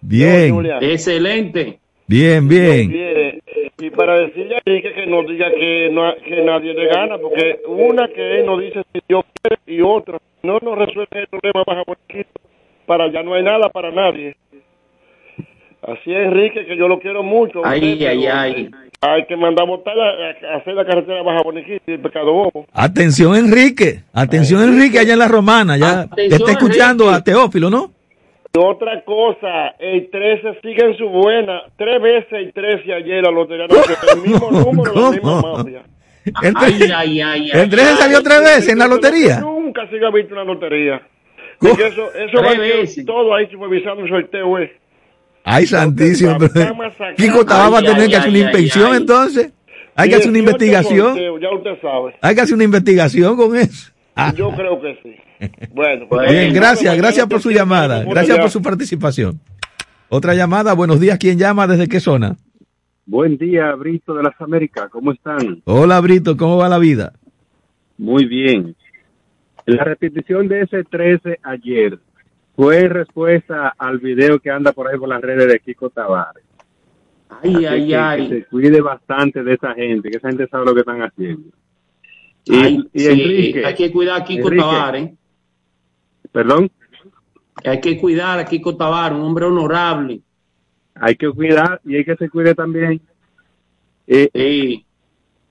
Bien, Julián. Excelente. bien, bien. Y para decirle a Enrique que no diga que, no, que nadie le gana, porque una que él nos dice si Dios quiere y otra no nos resuelve el problema baja boniquito. Para allá no hay nada para nadie. Así es, Enrique, que yo lo quiero mucho. Ay, usted, ay, ay. Hay que mandar botar a, a hacer la carretera baja boniquito y el pecado bobo. Atención, Enrique. Atención, Enrique, allá en la Romana. Ya Atención, está escuchando Enrique. a Teófilo, ¿no? Y otra cosa, el 13 sigue en su buena. Tres veces el 13 ayer la lotería nacional, el mismo (laughs) número, la misma mafia. El Ay, tre- ay, ay, el 13 salió tres veces en la lotería. Nunca se había visto una lotería. Porque eso, eso va a todo ahí supervisando el sorteo, eh. Ay, santísimo. Kiko va a Ay, tener ay, que hacer una ay, inspección ay, ay. entonces. Hay que hacer una 18 investigación. ya usted sabe. Hay que hacer una investigación con eso. Ah, Yo creo que sí. Bueno, pues, bien, gracias, gracias por su llamada. Gracias por su participación. Otra llamada, buenos días. ¿Quién llama? ¿Desde qué zona? Buen día, Brito de las Américas. ¿Cómo están? Hola, Brito, ¿cómo va la vida? Muy bien. La repetición de ese 13 ayer fue respuesta al video que anda por ahí por las redes de Kiko Tavares. Ay, Así ay, que, ay. que se cuide bastante de esa gente, que esa gente sabe lo que están haciendo. Y, Ay, y sí, Enrique, hay que cuidar a Kiko Enrique. Tavares. Perdón, Hay que cuidar a Kiko Tavares, un hombre honorable. hay que cuidar y hay que se cuide también. Eh, Sí.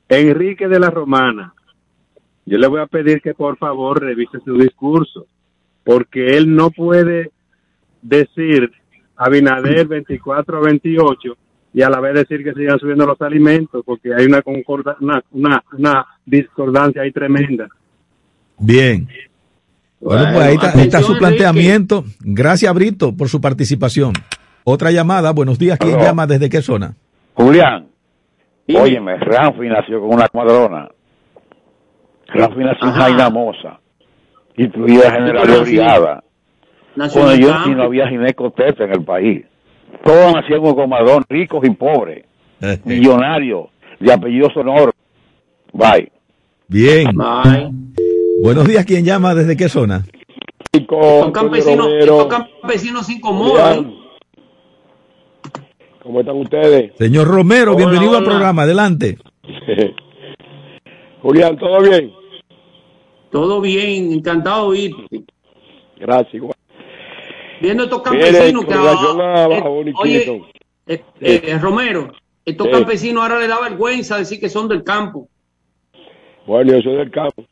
Enrique de la Romana, yo le voy a pedir que por favor revise su discurso, porque él no puede decir Abinader 24 a 28 y a la vez decir que sigan subiendo los alimentos, porque hay una, concorda- una, una, una discordancia ahí tremenda. Bien. Bueno, Bueno, pues ahí está, ahí está su planteamiento. Gracias, Brito, por su participación. Otra llamada, buenos días. ¿Quién llama? ¿Desde qué zona? Julián, Dime. óyeme, Ramfi nació con una comadrona. Ramfi nació en. Jaina Mosa, incluida general de brigada. Cuando yo sí no había ginecoteta en el país. Todos nacían con comadrón, ricos y pobres, millonarios, de apellido sonoro. Bye. Bien. Ay. Buenos días. ¿Quién llama? ¿Desde qué zona? Estos campesinos, estos campesinos se incomodan. ¿Cómo están ustedes? Señor Romero, Hola, bienvenido al programa. Adelante. (laughs) Julián, ¿todo bien? Todo bien, encantado de oírte. Gracias, igual. Viendo estos Mire, campesinos que con relación a eh, oye, eh, eh, Romero, estos Sí. campesinos ahora les da vergüenza decir que son del campo. Bueno, yo soy del campo.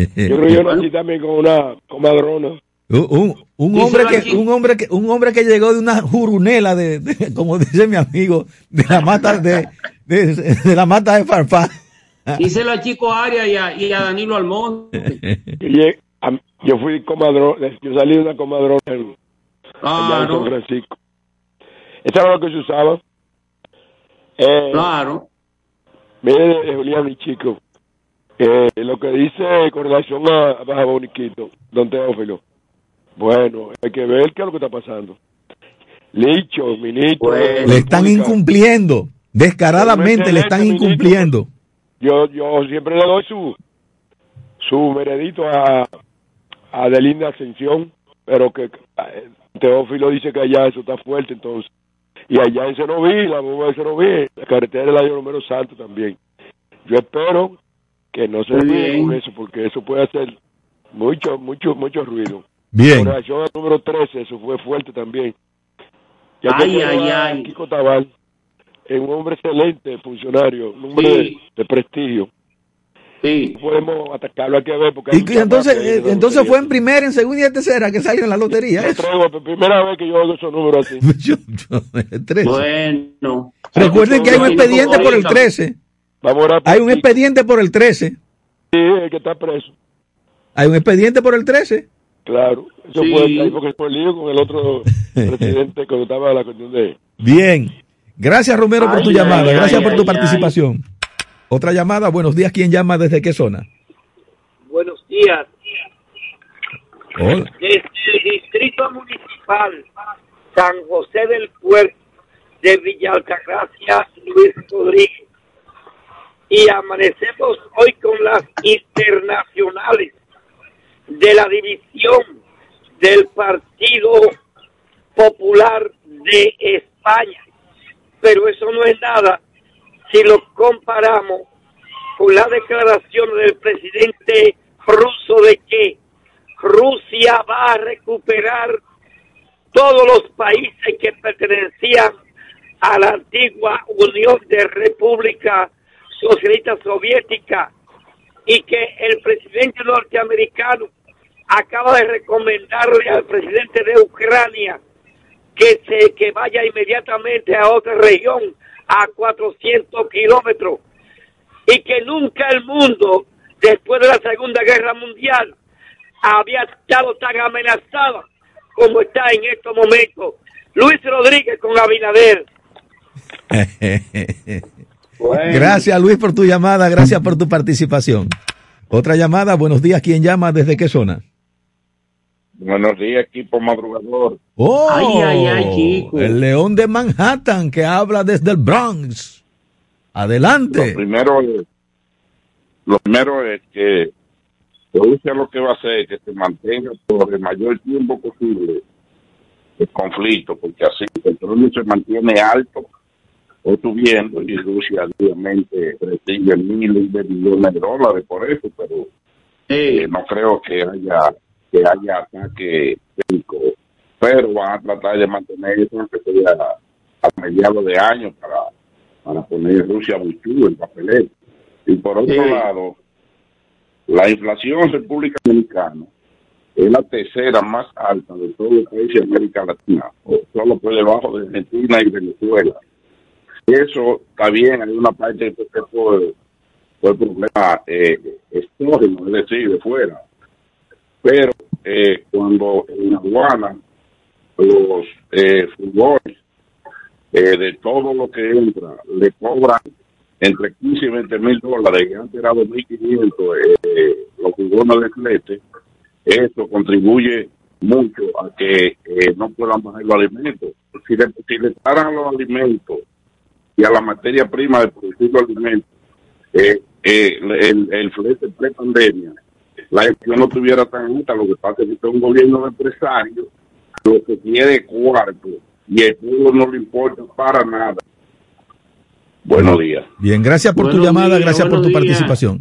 Yo creo que yo nací también con una comadrona. Un, un, hombre que, un hombre que, un hombre que llegó de una jurunela de, de- como dice mi amigo, de la mata de, de, de la mata de Farfá. Díselo a Chico Arias y a, y a Danilo Almonte. (laughs) Yo, fui comadrona, yo salí de una comadrona en, Claro. San Francisco. Eso era lo que se usaba. Eh, Claro. Mire, Julián y chico, eh, lo que dice con relación a, Baja Boniquito, don Teófilo, bueno, hay que ver qué es lo que está pasando. Licho, ministro. Le están incumpliendo. Descaradamente le están incumpliendo. Yo, yo siempre le doy su, su veredito a, a Adelinda Ascensión, pero que eh, Teófilo dice que allá eso está fuerte, entonces. Y allá en Cenoví, la bomba de Cenoví, la carretera del año número santo también. Yo espero que no se bien. con eso, porque eso puede hacer mucho, mucho, mucho ruido. Bien. Al número 13, eso fue fuerte también. Ya Ay, ay, a ay. Kiko Tabal, es un hombre excelente, funcionario, un hombre Sí. de, de prestigio. Sí. Podemos atacarlo, hay que ver. Porque hay Y entonces, eh, entonces lotería. fue en primera, en segunda y en tercera que salió en la lotería. Yo traigo, primera vez que yo hago esos números así. (laughs) Yo- yo- el 13. Bueno. Recuerden que hay un expediente por el 13. Vamos a Hay un expediente por el 13. Sí, el que está preso. Hay un expediente por el 13. Claro. Eso Sí. fue ahí porque fue el lío con el otro (laughs) presidente cuando estaba la cuestión de... Bien. Gracias, Romero, por tu ay, llamada. ay, Gracias por tu ay. participación. Otra llamada. Buenos días. ¿Quién llama? ¿Desde qué zona? Buenos días. Hola. Desde el Distrito Municipal San José del Puerto de Villa Altagracia, Luis Rodríguez. Y amanecemos hoy con las internacionales de la división del Partido Popular de España. Pero eso no es nada si lo comparamos con la declaración del presidente ruso de que Rusia va a recuperar todos los países que pertenecían a la antigua Unión de República Socialista Soviética y que el presidente norteamericano acaba de recomendarle al presidente de Ucrania que se que vaya inmediatamente a otra región a 400 kilómetros y que nunca el mundo después de la Segunda Guerra Mundial había estado tan amenazada como está en estos momentos. Luis Rodríguez con Abinader. (laughs) Gracias, Luis, por tu llamada. Gracias por tu participación. Otra llamada. Buenos días. ¿Quién llama? ¿Desde qué zona? Buenos días, equipo madrugador. Oh, Ay, ay, ay, chico. el león de Manhattan que habla desde el Bronx. Lo Adelante. primero es, lo primero es que Rusia lo que va a hacer es que se mantenga por el mayor tiempo posible el conflicto, porque así el petróleo se mantiene alto o subiendo y Rusia obviamente recibe miles de millones de dólares por eso, pero eh, no creo que haya que haya ataque bélico, pero van a tratar de mantener eso aunque sea a mediados de año para, para poner Rusia buchú en papelero. Y por otro lado, la inflación en República Dominicana es la tercera más alta de todos los países de América Latina, o solo por debajo de Argentina y Venezuela. Eso está bien, hay una parte que fue por, problema eh, es decir, de fuera. Pero eh, cuando en aduana los eh, eh, de todo lo que entra le cobran entre 15 y 20 mil dólares y antes era 2.500 eh, los furgones de flete, eso contribuye mucho a que eh, no puedan bajar los alimentos. Si le, si le paran los alimentos y a la materia prima de producir los alimentos, eh, eh, el, el flete pre-pandemia, la gestión no estuviera tan alta, lo que pasa es que es un gobierno de empresarios, lo que quiere cuarto, y el pueblo no le importa para nada. Buenos días. Bien, gracias por tu llamada. días, gracias por tu días. participación.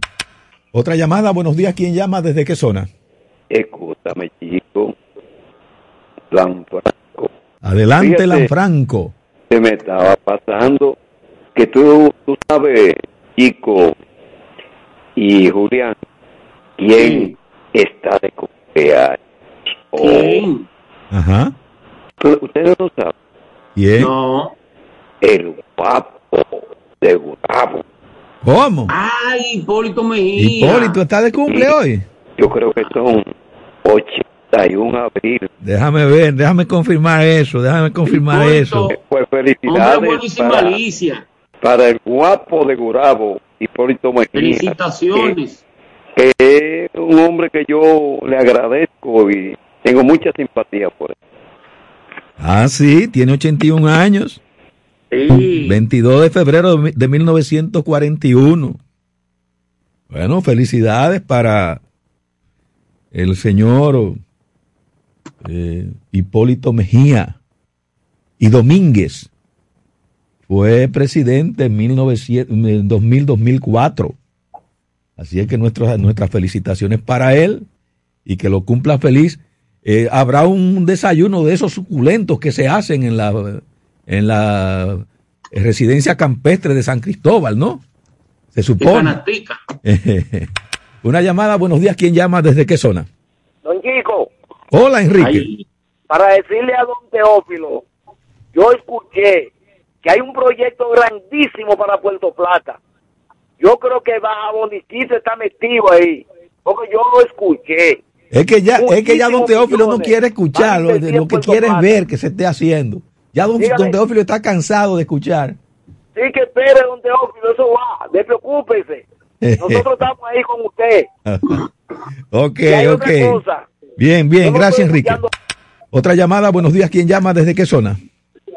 Otra llamada. Buenos días. ¿Quién llama? ¿Desde qué zona? Escúchame, chico. Lanfranco. Adelante, Fíjate. Lanfranco. Se me estaba pasando que tú, tú sabes, chico y Julián, quién está de cumpleaños. ¿Quién? Ajá. Pero Ustedes no saben. ¿Quién? No. El guapo de Gustavo. ¿Cómo? Ay, Hipólito Mejía. Hipólito está de cumple hoy. Yo creo que son 81 abril. Déjame ver, déjame confirmar eso, déjame confirmar eso. Pues Hombre felicidades sin para, malicia. Para el guapo de Gurabo, Hipólito Mejía. Felicitaciones. que es un hombre que yo le agradezco y tengo mucha simpatía por él. Ah, sí, tiene 81 años. Sí. 22 de febrero de mi- de 1941. Bueno, felicidades para el señor eh, Hipólito Mejía y Domínguez. Fue presidente en 1900 en 2000-2004. Así es que nuestras, nuestras felicitaciones para él y que lo cumpla feliz. Eh, habrá un desayuno de esos suculentos que se hacen en la, en la residencia campestre de San Cristóbal, ¿no? Se supone. (laughs) Una llamada, buenos días, ¿quién llama? ¿Desde qué zona? Don Chico, Hola, Enrique. para decirle a don Teófilo, yo escuché que hay un proyecto grandísimo para Puerto Plata. Yo creo que Baja Boniquito está metido ahí, porque yo lo escuché. Es que ya, es que ya don Teófilo no quiere escuchar, lo, que quiere es ver que se esté haciendo. Ya don, Teófilo está cansado de escuchar. Sí que espere, don Teófilo, eso va, despreocúpese. (laughs) Nosotros estamos ahí con usted. (laughs) ok, ok. Bien, bien, no gracias Enrique. Otra llamada, buenos días, ¿quién llama? ¿Desde qué zona?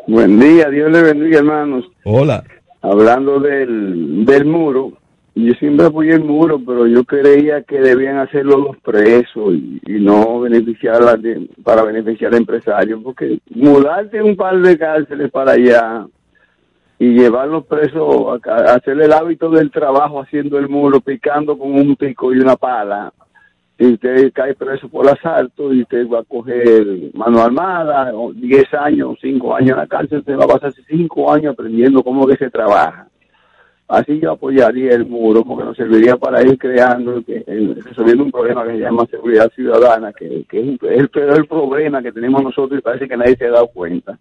Buen día, Dios le bendiga, hermanos. Hola. Hablando del, del muro, yo siempre apoyé el muro, pero yo creía que debían hacerlo los presos y, y no beneficiar a la de- para beneficiar al empresario, porque mudarte un par de cárceles para allá y llevar los presos a, a hacer el hábito del trabajo haciendo el muro, picando con un pico y una pala, y usted cae preso por asalto y usted va a coger mano armada, o 10 años, 5 años en la cárcel, usted va a pasar 5 años aprendiendo cómo que se trabaja. Así yo apoyaría el muro porque nos serviría para ir creando, eh, resolviendo un problema que se llama seguridad ciudadana, que, que es el peor problema que tenemos nosotros y parece que nadie se ha dado cuenta.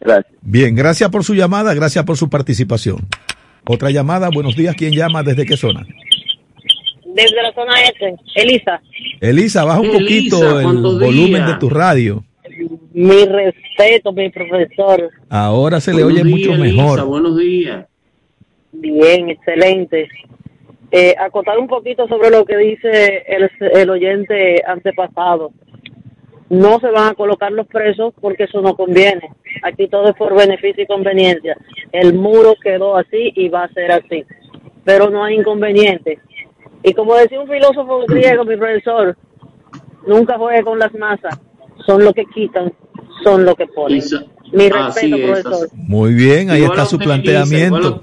Gracias. Bien, gracias por su llamada, gracias por su participación. Otra llamada, buenos días, ¿quién llama? ¿Desde qué zona? Desde la zona este, Elisa. Elisa, baja un Elisa, poquito el ¿cuántos volumen de tu radio. Mi respeto, mi profesor. Ahora se le oye días, mucho Elisa, mejor. buenos días. Bien, excelente. Eh, acotar un poquito sobre lo que dice el, el oyente antepasado. No se van a colocar los presos porque eso no conviene. Aquí todo es por beneficio y conveniencia. El muro quedó así y va a ser así. Pero no hay inconveniente. Y como decía un filósofo (clears throat) griego, mi profesor, nunca juegue con las masas. Son lo que quitan, son lo que ponen. Mi Así respeto, es, profesor. Muy bien, ahí Igual está a su planteamiento.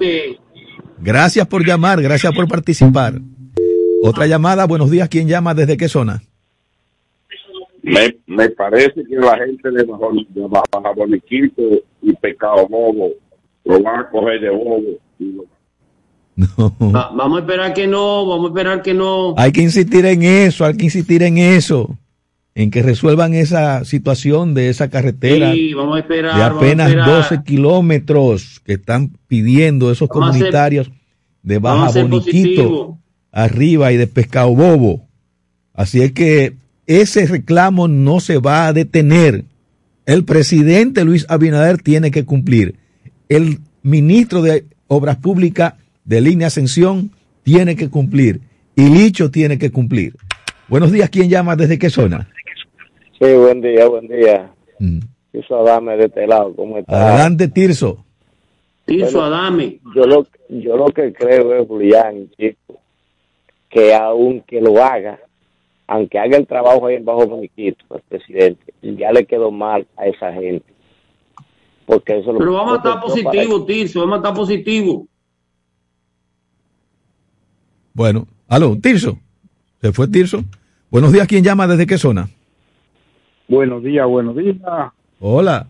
Gracias por llamar, gracias por participar. Otra llamada, buenos días, ¿quién llama? ¿Desde qué zona? Me, me parece que la gente de Baja, de Baja Boniquito y Pecado Bobo lo van a coger de bobo. y lo- (laughs) Va- vamos a esperar que no, vamos a esperar que no. Hay que insistir en eso, hay que insistir en eso, en que resuelvan esa situación de esa carretera Sí, vamos a esperar. de vamos a apenas esperar. 12 kilómetros que están pidiendo esos Vamos a ser- comunitarios de Baja Boniquito arriba y de Pescado Bobo. Así es que ese reclamo no se va a detener. El presidente Luis Abinader tiene que cumplir. El ministro de Obras Públicas de Línea Ascensión tiene que cumplir. Y Licho tiene que cumplir. Buenos días, ¿quién llama? ¿Desde qué zona? Sí, buen día, buen día. Eso Adame de este lado, ¿cómo está? Adelante, Tirso. Tirso Bueno, Adame. Yo lo, yo lo que creo es, Julián, chico, que aunque lo haga, aunque haga el trabajo ahí en Bajo Boniquito, el presidente, ya le quedó mal a esa gente. Porque eso lo- Pero vamos a estar positivos, Tirso, vamos a estar positivos. Bueno, aló, Tirso. ¿Se fue Tirso? Buenos días, ¿quién llama? ¿Desde qué zona? Buenos días, buenos días. Hola.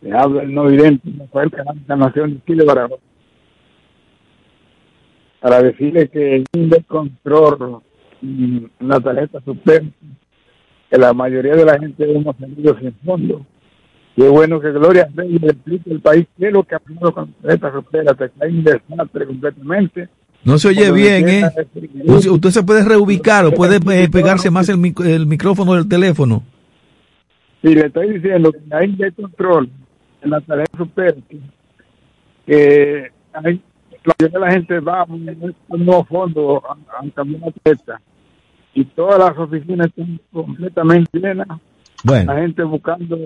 Le habla el no vidente, Rafael Canal Encarnación de Chile para, para decirle que un descontrol mm, la tarjeta Super, que la mayoría de la gente hemos salido sin fondo. Y es bueno que Gloria Reyes le explique al país qué es lo que ha pasado con la tarjeta hasta que hay un desastre completamente. No se oye bien, ¿eh? a Usted, se puede reubicar o puede eh, pegarse más el, mic- el micrófono del teléfono. Y le estoy diciendo que hay un descontrol en la tarjeta Super, que, que hay, la mayoría de la gente va a un, un nuevo fondo a, a cambiar la tarjeta. Y todas las oficinas están completamente llenas. Bueno. La gente buscando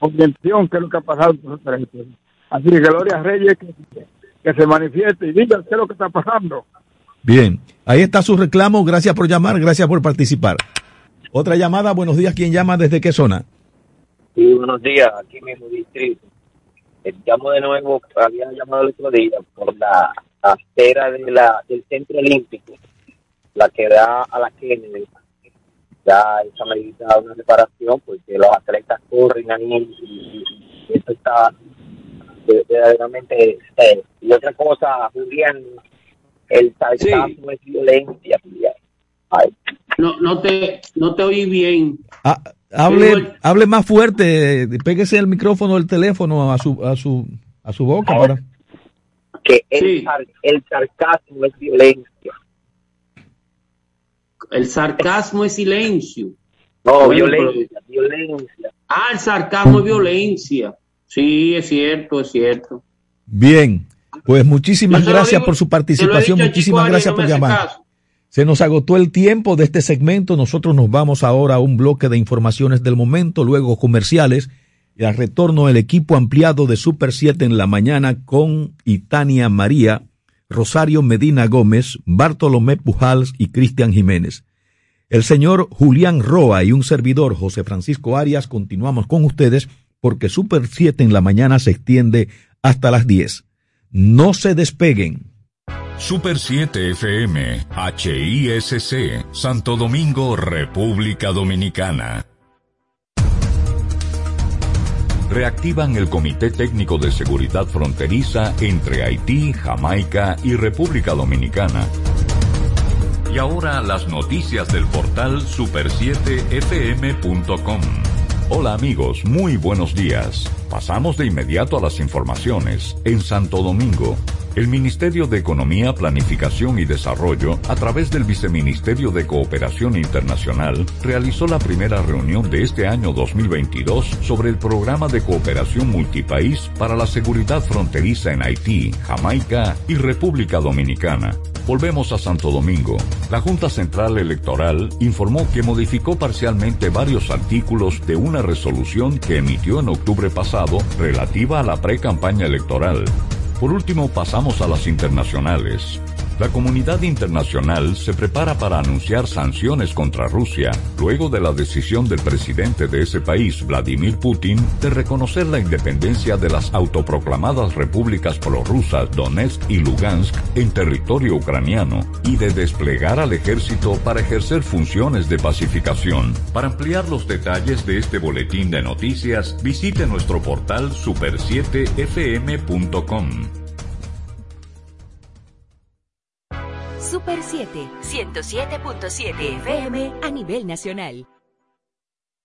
orientación qué es lo que ha pasado con. Así que Gloria Reyes que, que se manifieste y diga qué es lo que está pasando. Bien, ahí está su reclamo. Gracias por llamar, gracias por participar. Otra llamada, buenos días. ¿Quién llama? ¿Desde qué zona? Sí, buenos días, aquí mismo distrito. Eh, llamo de nuevo, había llamado el otro día por la acera de la, del Centro Olímpico, la que da a la Kennedy. Ya esa medida una reparación porque los atletas corren ahí y, y eso está verdaderamente Y otra cosa, Julián, el sarcasmo es violencia, Julián. Ay. No, no te, no te oí bien. Ah, hable, hable más fuerte, péguese el micrófono del teléfono a su, a su, a su boca para. Que el, sar- el sarcasmo es violencia. El sarcasmo es silencio. No, Bueno, violencia, violencia. Ah, el sarcasmo es violencia. Sí, es cierto, es cierto. Bien, pues muchísimas gracias digo- por su participación, muchísimas Chico gracias por llamar. caso. Se nos agotó el tiempo de este segmento, nosotros nos vamos ahora a un bloque de informaciones del momento, luego comerciales y al retorno el equipo ampliado de Super 7 en la mañana con Itania María, Rosario Medina Gómez, Bartolomé Pujals y Cristian Jiménez. El señor Julián Roa y un servidor José Francisco Arias continuamos con ustedes porque Super 7 en la mañana se extiende hasta las 10. No se despeguen. Super 7 FM, HISC, Santo Domingo, República Dominicana. Reactivan el Comité Técnico de Seguridad Fronteriza entre Haití, Jamaica y República Dominicana. Y ahora las noticias del portal super7fm.com. Hola amigos, muy buenos días. Pasamos de inmediato a las informaciones. En Santo Domingo, el Ministerio de Economía, Planificación y Desarrollo, a través del Viceministerio de Cooperación Internacional, realizó la primera reunión de este año 2022 sobre el programa de cooperación multipaís para la seguridad fronteriza en Haití, Jamaica y República Dominicana. Volvemos a Santo Domingo. La Junta Central Electoral informó que modificó parcialmente varios artículos de una resolución que emitió en octubre pasado relativa a la pre-campaña electoral. Por último, pasamos a las internacionales. La comunidad internacional se prepara para anunciar sanciones contra Rusia luego de la decisión del presidente de ese país, Vladimir Putin, de reconocer la independencia de las autoproclamadas repúblicas prorrusas Donetsk y Lugansk en territorio ucraniano y de desplegar al ejército para ejercer funciones de pacificación. Para ampliar los detalles de este boletín de noticias, visite nuestro portal super7fm.com. Super 7, 107.7 FM a nivel nacional.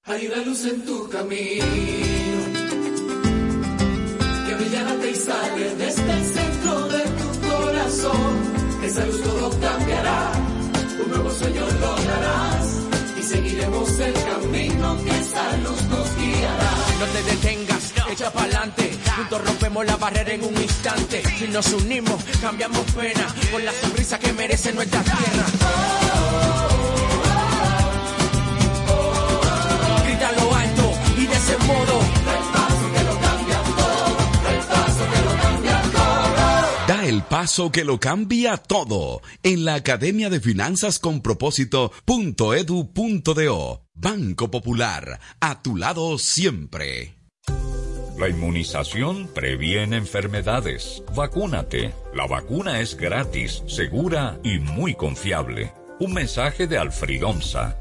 Hay una luz en tu camino que brillará y sale desde el centro de tu corazón. Esa luz todo cambiará, un nuevo sueño lograrás y seguiremos el camino que esa luz nos guiará. No te detengas, echa pa'lante. Juntos rompemos la barrera en un instante. Si nos unimos, cambiamos pena. Con la sonrisa que merece nuestra tierra. Grita a lo alto y de ese modo. Da el paso que lo cambia todo en la Academia de Finanzas con Propósito.edu.do. Banco Popular, a tu lado siempre. La inmunización previene enfermedades. Vacúnate. La vacuna es gratis, segura y muy confiable. Un mensaje de Alfred Omsa.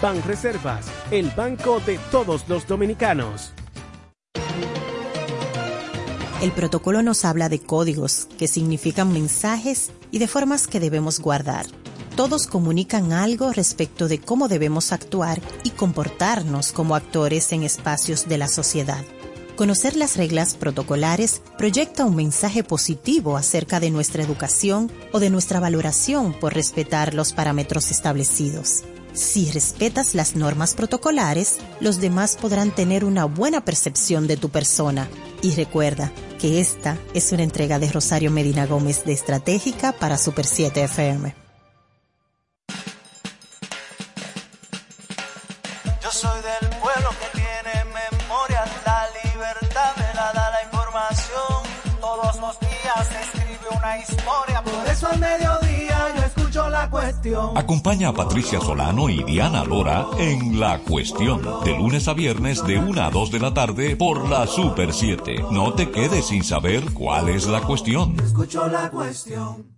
Banreservas, el banco de todos los dominicanos. El protocolo nos habla de códigos, que significan mensajes y de formas que debemos guardar. Todos comunican algo respecto de cómo debemos actuar y comportarnos como actores en espacios de la sociedad. Conocer las reglas protocolares proyecta un mensaje positivo acerca de nuestra educación o de nuestra valoración por respetar los parámetros establecidos. Si respetas las normas protocolares, los demás podrán tener una buena percepción de tu persona. Y recuerda que esta es una entrega de Rosario Medina Gómez de Estratégica para Super 7 FM. Yo soy del pueblo que tiene memoria, la libertad me la da la información. Todos los días se escribe una historia, por eso al mediodía la cuestión. Acompaña a Patricia Solano y Diana Lora en La Cuestión, de lunes a viernes de 1 a 2 de la tarde por la Super 7. No te quedes sin saber cuál es la cuestión. Escucho la cuestión.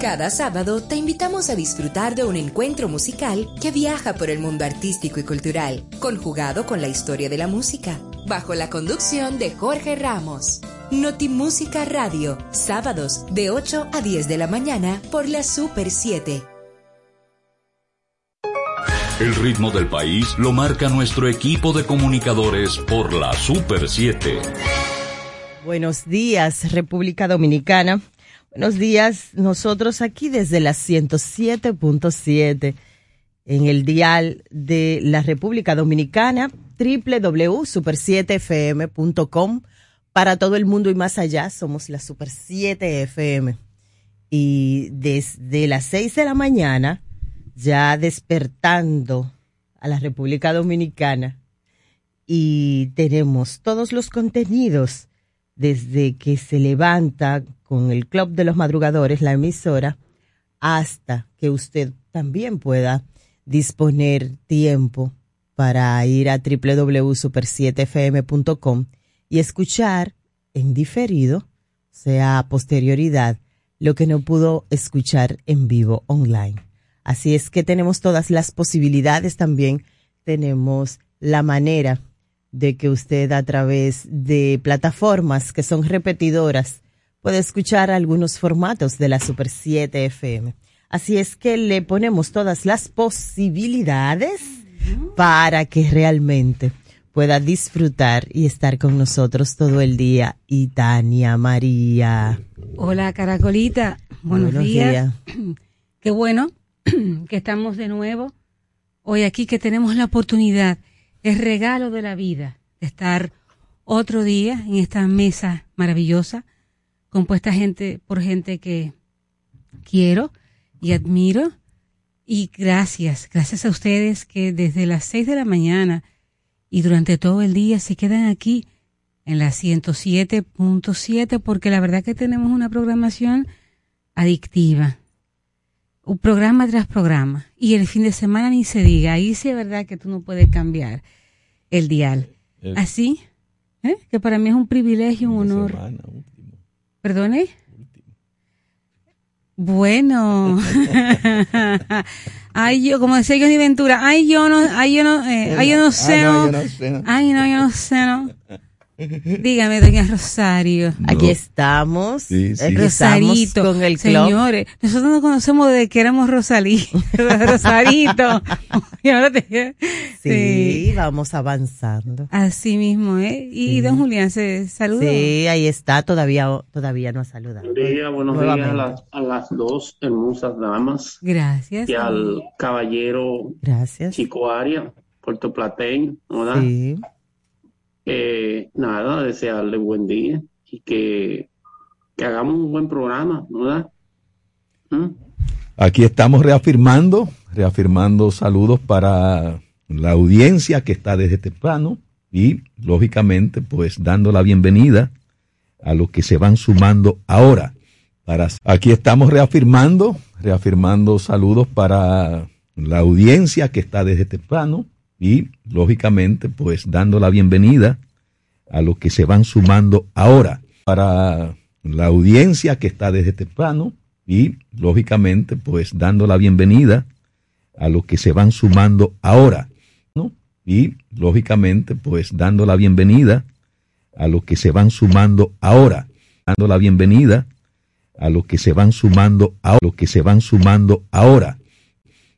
Cada sábado te invitamos a disfrutar de un encuentro musical que viaja por el mundo artístico y cultural, conjugado con la historia de la música, bajo la conducción de Jorge Ramos. Notimúsica Radio, sábados de 8 a 10 de la mañana por la Super 7. El ritmo del país lo marca nuestro equipo de comunicadores por la Super 7. Buenos días, República Dominicana. Buenos días, nosotros aquí desde la 107.7 en el dial de la República Dominicana, www.super7fm.com. Para todo el mundo y más allá, somos la Super 7 FM. Y desde las 6 de la mañana, ya despertando a la República Dominicana, y tenemos todos los contenidos desde que se levanta con el Club de los Madrugadores, la emisora, hasta que usted también pueda disponer tiempo para ir a www.super7fm.com y escuchar en diferido, sea posterioridad, lo que no pudo escuchar en vivo online. Así es que tenemos todas las posibilidades también, tenemos la manera de que usted a través de plataformas que son repetidoras puede escuchar algunos formatos de la Super 7 FM. Así es que le ponemos todas las posibilidades para que realmente pueda disfrutar y estar con nosotros todo el día. Y Tania María. Hola, Caracolita. Buenos, Buenos días. días. (clears throat) Qué bueno (clears throat) que estamos de nuevo hoy aquí, que tenemos la oportunidad, el regalo de la vida, de estar otro día en esta mesa maravillosa, compuesta gente por gente que quiero y admiro. Y gracias, gracias a ustedes que desde las seis de la mañana y durante todo el día se quedan aquí en la 107.7 porque la verdad que tenemos una programación adictiva. Un programa tras programa. Y el fin de semana ni se diga. Ahí sí es verdad que tú no puedes cambiar el dial. El- Así, ¿eh? que para mí es un privilegio, un honor. ¿Perdone? Bueno. (laughs) ay, yo, como decía Johnny Ventura, ay, yo no, ay, yo no, eh, ay, yo no sé, Ah, sé, no. Ay, no, yo no sé, no. Dígame, doña Rosario. Aquí estamos. Sí, Rosarito. estamos con el club. Señores, nosotros nos conocemos desde que éramos Rosalí. (laughs) Rosarito. (laughs) Sí, vamos avanzando. Así mismo, ¿eh? Y Sí. don Julián se saludó. Sí, ahí está, todavía, todavía no ha saludado. Buenos días, buenos Nuevamente. días a las, a las dos hermosas damas Gracias. y al caballero Gracias. Chico Aria, puertoplateño. Sí. Nada, desearle buen día y que, que hagamos un buen programa, ¿verdad? ¿Mm? Aquí estamos reafirmando, reafirmando saludos para la audiencia que está desde temprano y, lógicamente, pues dando la bienvenida a los que se van sumando ahora. Para, aquí estamos reafirmando, reafirmando saludos para la audiencia que está desde temprano y, lógicamente, pues dando la bienvenida a los que se van sumando ahora. Para la audiencia que está desde temprano y, lógicamente, pues dando la bienvenida a los que se van sumando ahora. ¿no? Y, lógicamente, pues dando la bienvenida a los que se van sumando ahora. Dando la bienvenida a los que se van sumando a los que se van sumando ahora